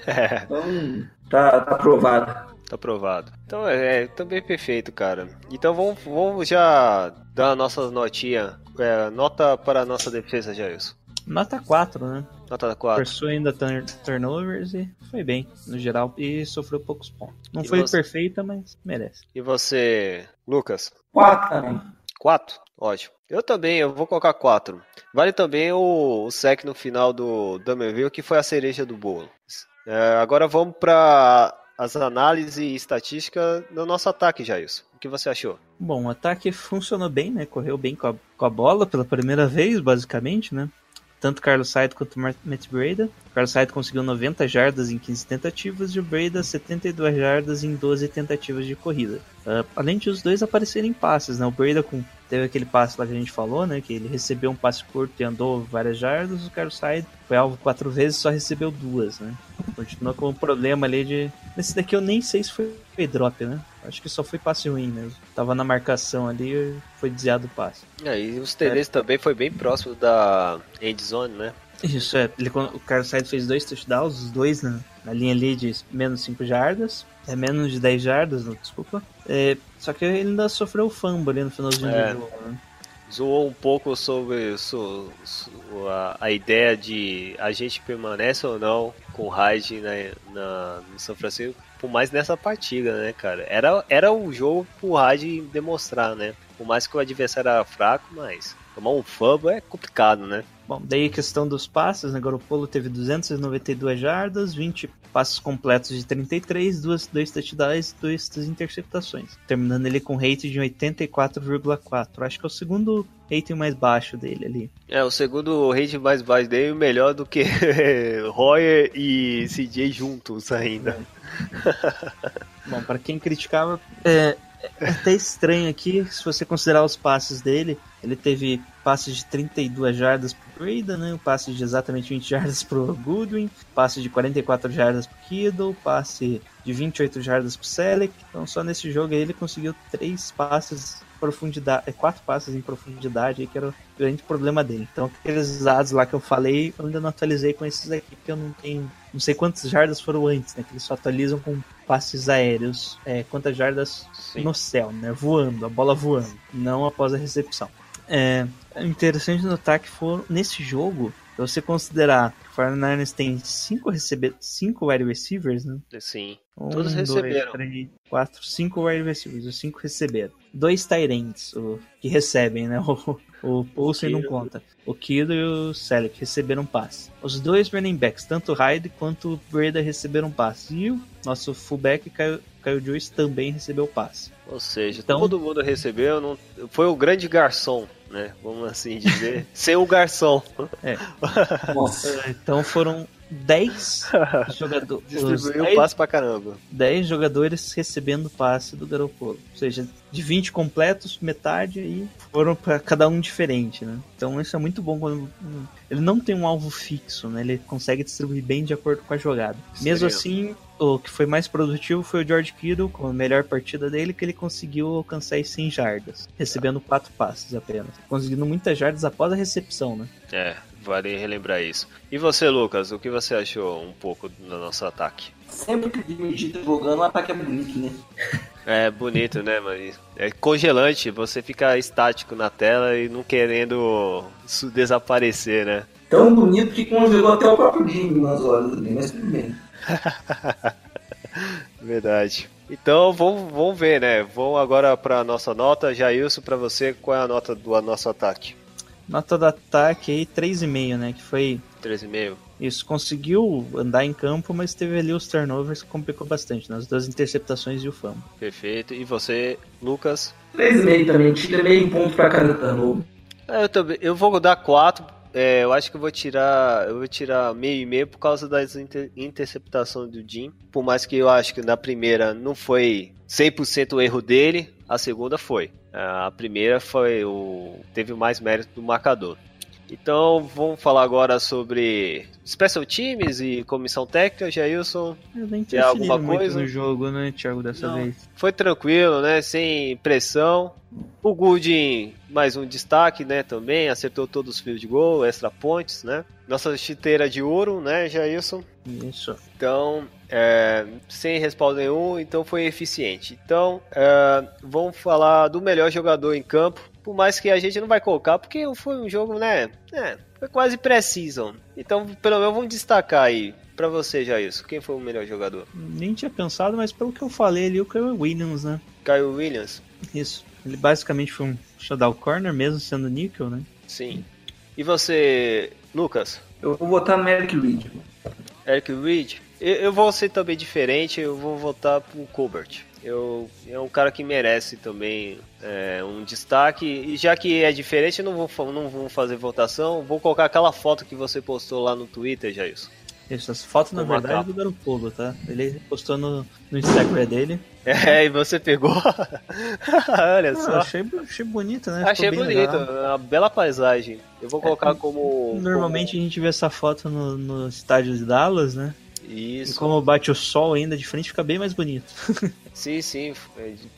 Então, tá, tá aprovado. Tá aprovado. Então é, é também perfeito, cara. Então vamos, vamos já dar a nossa notinha. é, nota para a nossa defesa, Jailson. Nota 4, né? Nota 4. Forçou ainda turn turnovers e foi bem, no geral, e sofreu poucos pontos. Não E foi você? perfeita, mas merece. E você, Lucas? Quatro também. 4? Ótimo. Eu também, eu vou colocar 4. Vale também o, o sec no final do Dumerville, que foi a cereja do bolo. É, agora vamos para as análises e estatística do nosso ataque, Jailson. O que você achou? Bom, o ataque funcionou bem, né? Correu bem com a, com a bola pela primeira vez, basicamente, né? Tanto Carlos Said quanto Matt Breda. Carlos Said conseguiu 90 jardas em 15 tentativas e o Breda 72 jardas em 12 tentativas de corrida. Ah, além de os dois aparecerem em passes, né? O Breda com, teve aquele passe lá que a gente falou, né? Que ele recebeu um passe curto e andou várias jardas. O Carlos Said foi alvo quatro vezes só recebeu duas, né? Continua com um problema ali de. Nesse daqui eu nem sei se foi drop, né? Acho que só foi passe ruim mesmo. Tava na marcação ali foi desviado o passe. É, e os TDs também foi bem próximo da end zone, né? Isso, é. Ele, o Carlos Sainz fez dois touchdowns, os dois na, na linha ali de menos 5 jardas. É menos de 10 jardas, não, desculpa. É, só que ele ainda sofreu o fumble ali no finalzinho É. do jogo, né? Zoou um pouco sobre so- so- a, a ideia de a gente permanece ou não com o Hyde na, na, no São Francisco, por mais nessa partida, né, cara? Era, era o jogo pro Hyde demonstrar, né? Por mais que o adversário era fraco, mas tomar um fumble é complicado, né? Bom, daí a questão dos passes, né? Garoppolo teve 292 jardas, 20 passes completos de 33, duas, dois touchdowns e duas interceptações. Terminando ele com rate de 84,4. Acho que é o segundo rating mais baixo dele ali. É, o segundo rate mais baixo dele, melhor do que Royer e CJ juntos ainda. Bom, para quem criticava, é, é até estranho aqui, se você considerar os passes dele, ele teve passes de 32 jardas né? Um passe de exatamente 20 jardas pro Goodwin, passe de 44 jardas pro Kittle, passe de 28 jardas pro Selleck. Então só nesse jogo aí ele conseguiu três passes profundidade, é, quatro passes em profundidade aí que era o grande problema dele. Então aqueles dados lá que eu falei, eu ainda não atualizei com esses aqui, porque eu não tenho, não sei quantas jardas foram antes, né? Que eles só atualizam com passes aéreos, é, quantas jardas Sim. no céu, né? Voando, a bola voando, não após a recepção. É interessante notar que foram nesse jogo, se você considerar que o 49ers tem cinco, recebe cinco wide receivers, né? Sim. Um, Todos receberam. três, quatro, cinco wide receivers, os cinco receberam. Dois Tyrants, o que recebem, né? O, o Poulsen não conta. O Kido e o Selleck receberam passe. Os dois running backs, tanto o Hyde quanto o Breda receberam passe. E o nosso fullback, Kyle, Kyle Joyce, também recebeu passe. Ou seja, Então- todo mundo recebeu, não... foi o grande garçom, né? Vamos assim dizer. Sem o garçom. Nossa. Então foram 10 jogadores. Distribuiu o passe pra caramba. 10 jogadores recebendo passe do Garoppolo. Ou seja, de 20 completos, metade aí foram para cada um diferente, né? Então isso é muito bom quando ele não tem um alvo fixo, né? Ele consegue distribuir bem de acordo com a jogada. Mesmo assim, o que foi mais produtivo foi o George Kittle, com a melhor partida dele, que ele conseguiu alcançar as 100 jardas, recebendo quatro passes apenas. Conseguindo muitas jardas após a recepção, né? É, vale relembrar isso. E você, Lucas, o que você achou um pouco do nosso ataque? Sempre que o tá jogando, o ataque é bonito, né? É bonito, né, mas é congelante, você fica estático na tela e não querendo desaparecer, né? Tão bonito que congelou até o próprio Jimmy nas horas ali, mas tudo bem. Verdade. Então vamos, vamos ver, né? Vamos agora para nossa nota. Jailson, para você, qual é a nota do nosso ataque? Nota do ataque aí 3,5, né? Que foi 3,5. isso, conseguiu andar em campo, mas teve ali os turnovers que complicou bastante, nas duas interceptações e o. Perfeito. E você, Lucas? 3,5 também, tira meio ponto pra cada turnover. É, Eu também. Eu vou dar 4. É, eu acho que eu vou tirar. Eu vou tirar meio e meio por causa das inter, interceptações do Jim. Por mais que eu acho que na primeira não foi 100% o erro dele, a segunda foi. A primeira foi o. teve mais mérito do marcador. Então vamos falar agora sobre Special Teams e comissão técnica, Jailson. Eu nem Tem alguma coisa? no jogo, né, Thiago, dessa Não. vez. Foi tranquilo, né? Sem pressão. O Goodin, mais um destaque, né? Também acertou todos os fios de gol, extra pontes, né? Nossa chuteira de ouro, né, Jailson? Isso. Então, é, sem respaldo nenhum, então foi eficiente. Então, é, vamos falar do melhor jogador em campo. Por mais que a gente não vai colocar, porque foi um jogo, né? É, foi quase pré-season. Então, pelo menos vamos destacar aí. Pra você, Jailson, quem foi o melhor jogador? Nem tinha pensado, mas pelo que eu falei ali, o Kyle Williams, né? Kyle Williams? Isso. Ele basicamente foi um shutdown corner, mesmo sendo níquel, né? Sim. E você, Lucas? Eu vou votar no Eric Reed. Eric Reed? Eu, eu vou ser também diferente, eu vou votar pro Colbert. Eu, é um cara que merece também é, um destaque. E já que é diferente, eu não vou, não vou fazer votação. Vou colocar aquela foto que você postou lá no Twitter, Jailson. Isso, essa foto, na verdade, é capa. do Garoppolo, tá? Ele postou no, no Instagram dele. É, e você pegou. Olha Ah, só. achei, achei bonito, né? Achei bonito, legal. uma bela paisagem. Eu vou colocar como. Normalmente a gente vê essa foto no, no estádio de Dallas, né? Como- E Isso. como bate o sol ainda de frente, fica bem mais bonito. Sim, sim,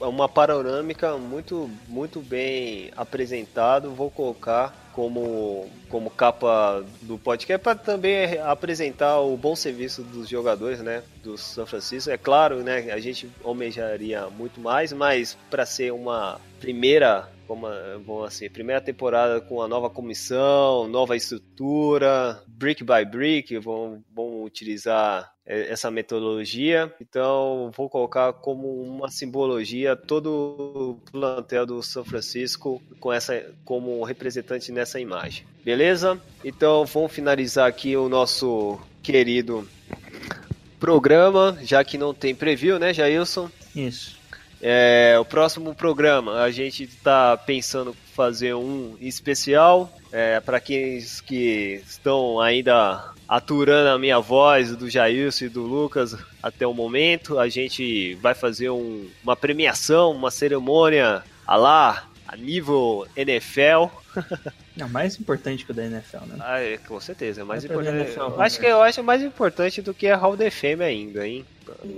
é uma panorâmica muito, muito bem apresentado. Vou colocar como, como capa do podcast para também apresentar o bom serviço dos jogadores, né, do São Francisco. É claro, né, a gente almejaria muito mais, mas para ser uma primeira, como vamos assim, primeira temporada com a nova comissão, nova estrutura, brick by brick, vão utilizar é, essa metodologia. Então, vou colocar como uma simbologia todo o plantel do São Francisco com essa como representante nessa imagem. Beleza? Então, vamos finalizar aqui o nosso querido programa, já que não tem preview, né, Jailson? Isso. É, o próximo programa a gente está pensando fazer um especial é, para aqueles que estão ainda aturando a minha voz do Jailson e do Lucas até o momento. A gente vai fazer um- uma premiação, uma cerimônia a lá a nível NFL. Não, mais importante que o da NFL, né? Ah, é, com certeza, é mais pra importante. NFL, Eu vamos acho que eu acho mais importante do que a Hall da Fame ainda, hein?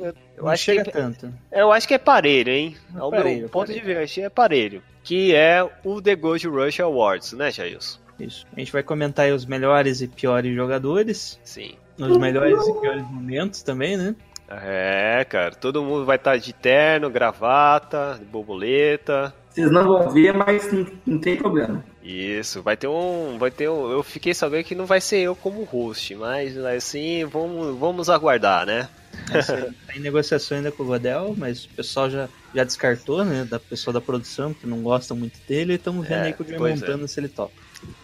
Eu Não acho chega que tanto. Eu acho que é parelho, hein? É Ao parelho, meu ponto de vista, é parelho. Que é o The Gold Rush Awards, né, Jailson? Isso. A gente vai comentar aí os melhores e piores jogadores, Sim. os melhores e piores momentos também, né? É, cara, todo mundo vai estar de terno, gravata, de borboleta. Vocês não vão ver, mas não, não tem problema. Isso, vai ter um. Vai ter um. Eu fiquei sabendo que não vai ser eu como host, mas assim, vamos, vamos aguardar, né? Essa- tá em negociação ainda com o Godel, mas o pessoal já, já descartou, né? Da pessoa da produção, que não gosta muito dele, e estamos vendo É, aí com o pois é. Montana se ele topa.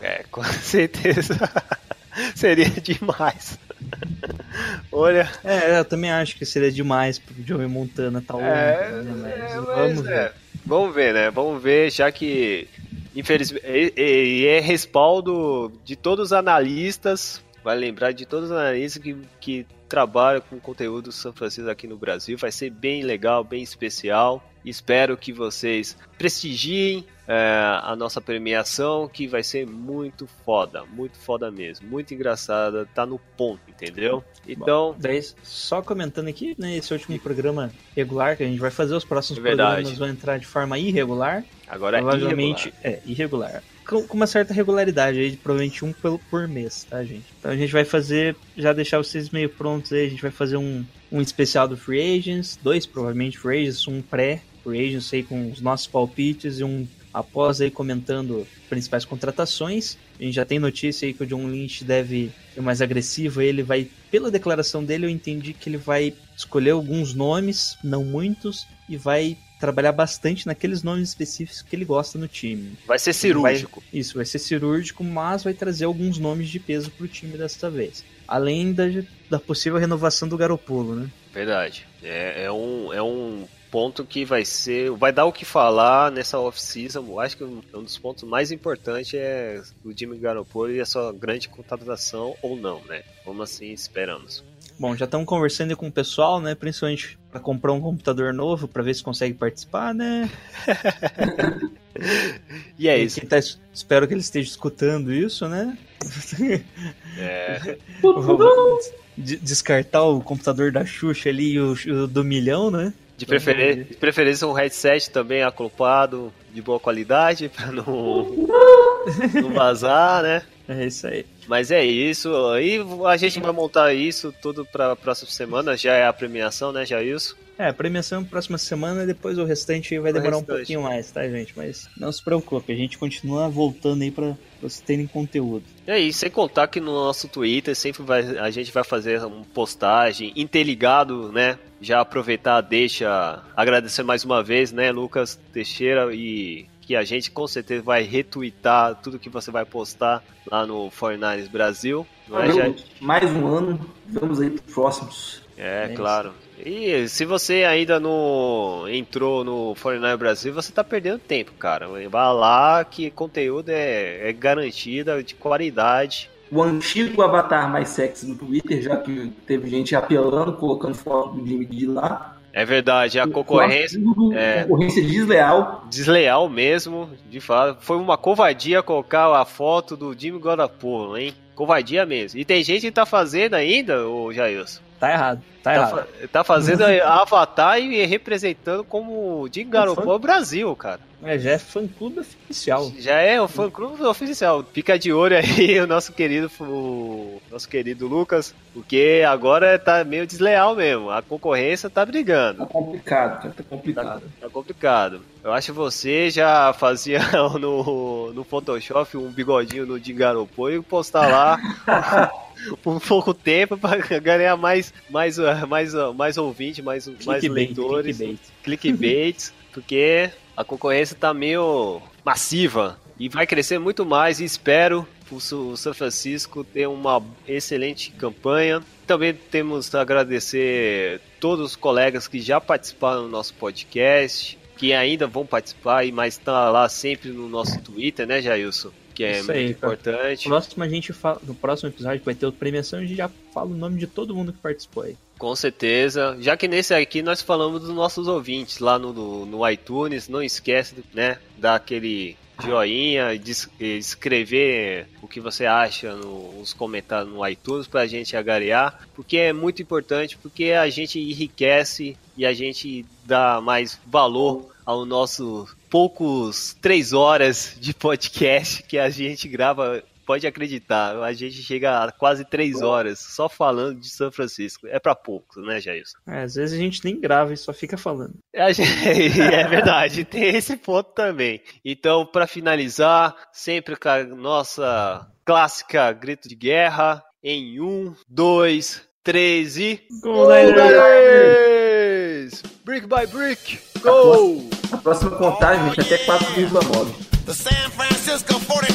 É, com certeza. Seria demais. Olha, É, eu também acho que seria demais pro Joey Montana tá É, né? é, Mas mas vamos é. ver. Vamos ver, né? Vamos ver, já que infelizmente e- e- é respaldo de todos os analistas. vai lembrar de todos os analistas que, que trabalham com conteúdo do São Francisco aqui no Brasil. Vai ser bem legal, bem especial. Espero que vocês prestigiem é, a nossa premiação, que vai ser muito foda, muito foda mesmo, muito engraçada, tá no ponto, entendeu? Então, Bom, daí, só comentando aqui, né, esse último programa regular que a gente vai fazer, os próximos É verdade. programas vão entrar de forma irregular, agora é provavelmente irregular. é irregular. Com, com uma certa regularidade aí, de provavelmente um pelo, por mês, tá, gente? Então a gente vai fazer, já deixar vocês meio prontos aí, a gente vai fazer um, um especial do Free Agents, dois provavelmente Free Agents, um pré-Free Agents aí com os nossos palpites e um após aí comentando principais contratações. A gente já tem notícia aí que o John Lynch deve ser mais agressivo, ele vai, pela declaração dele, eu entendi que ele vai escolher alguns nomes, não muitos, e vai trabalhar bastante naqueles nomes específicos que ele gosta no time. Vai ser cirúrgico. Vai- isso, vai ser cirúrgico, mas vai trazer alguns nomes de peso pro time desta vez. Além da, da possível renovação do Garopolo, né? Verdade. É, é um, é um ponto que vai ser. Vai dar o que falar nessa off-season. Acho que um, um dos pontos mais importantes é o Jimmy Garoppolo e a sua grande contratação ou não, né? Como assim esperamos. Bom, já estamos conversando com o pessoal, né? Principalmente para comprar um computador novo, para ver se consegue participar, né? E é isso. Tá es- espero que ele esteja escutando isso, né? É, descartar o computador da Xuxa ali e o, o do milhão, né? De, preferência, de preferência um headset também acoplado, de boa qualidade, pra não, não vazar, né? É isso aí. Mas é isso. Aí a gente vai montar isso tudo pra próxima semana. Já é a premiação, né, Jailson? É, a premiação próxima semana, depois o restante vai demorar um restante. pouquinho mais, tá, gente? Mas não se preocupe, a gente continua voltando aí pra vocês terem conteúdo. E aí, sem contar que no nosso Twitter sempre vai, a gente vai fazer uma postagem interligado, né? Já aproveitar, deixa agradecer mais uma vez, né, Lucas Teixeira e que a gente com certeza vai retweetar tudo que você vai postar lá no 49ers Brasil. Não é, já, Mais um ano, vamos aí próximos. é, É claro. E se você ainda não entrou no 49 Brasil, você tá perdendo tempo, cara. Vai lá que conteúdo é, é garantido, de qualidade. O antigo avatar mais sexy no Twitter, já que teve gente apelando, colocando foto do Jimmy de lá. É verdade, a concorrência é. Concorrência desleal. desleal mesmo, de fato. Foi uma covardia colocar a foto do Jimmy Guarapolo, hein? Covardia mesmo. E tem gente que tá fazendo ainda, ô Jailson. Tá errado, tá, Tá, errado. fa- tá fazendo avatar e representando como Garoppolo Brasil, cara. É, já é fã clube oficial. Já é o fã clube oficial. Fica de olho aí o nosso querido, o nosso querido Lucas, porque agora tá meio desleal mesmo. A concorrência tá brigando. Tá complicado, cara, tá Tá, complicado. tá complicado. Eu acho que você já fazia no, no Photoshop um bigodinho no Dingaropô e postar lá por um pouco tempo para ganhar mais, mais, uh, mais, uh, mais ouvinte, mais, mais leitores. clickbait. Clickbait, porque a concorrência tá meio massiva e vai crescer muito mais e espero o São Francisco ter uma excelente campanha. Também temos a agradecer todos os colegas que já participaram do nosso podcast, que ainda vão participar, e mas tá lá sempre no nosso Twitter, né, Jailson? Que é Isso muito aí, importante. Próximo a gente fala, no próximo episódio vai ter outra premiação, a gente já fala o nome de todo mundo que participou aí. Com certeza. Já que nesse aqui nós falamos dos nossos ouvintes lá no, no, no iTunes, não esquece, né, dar aquele joinha, de es- escrever o que você acha no- nos comentários no iTunes pra gente agarear, porque é muito importante, porque a gente enriquece e a gente dá mais valor ao nosso poucos três horas de podcast que a gente grava Pode acreditar, a gente chega a quase três horas só falando de São Francisco. É pra poucos, né, Jailson? É, às vezes a gente nem grava e só fica falando. Gente- É verdade, tem esse ponto também. Então, pra finalizar, sempre com a nossa clássica grito de guerra, em um, dois, três e. Gol, Niners! Brick by brick, go! A próxima contagem, gente, até 4,9. The San Francisco 49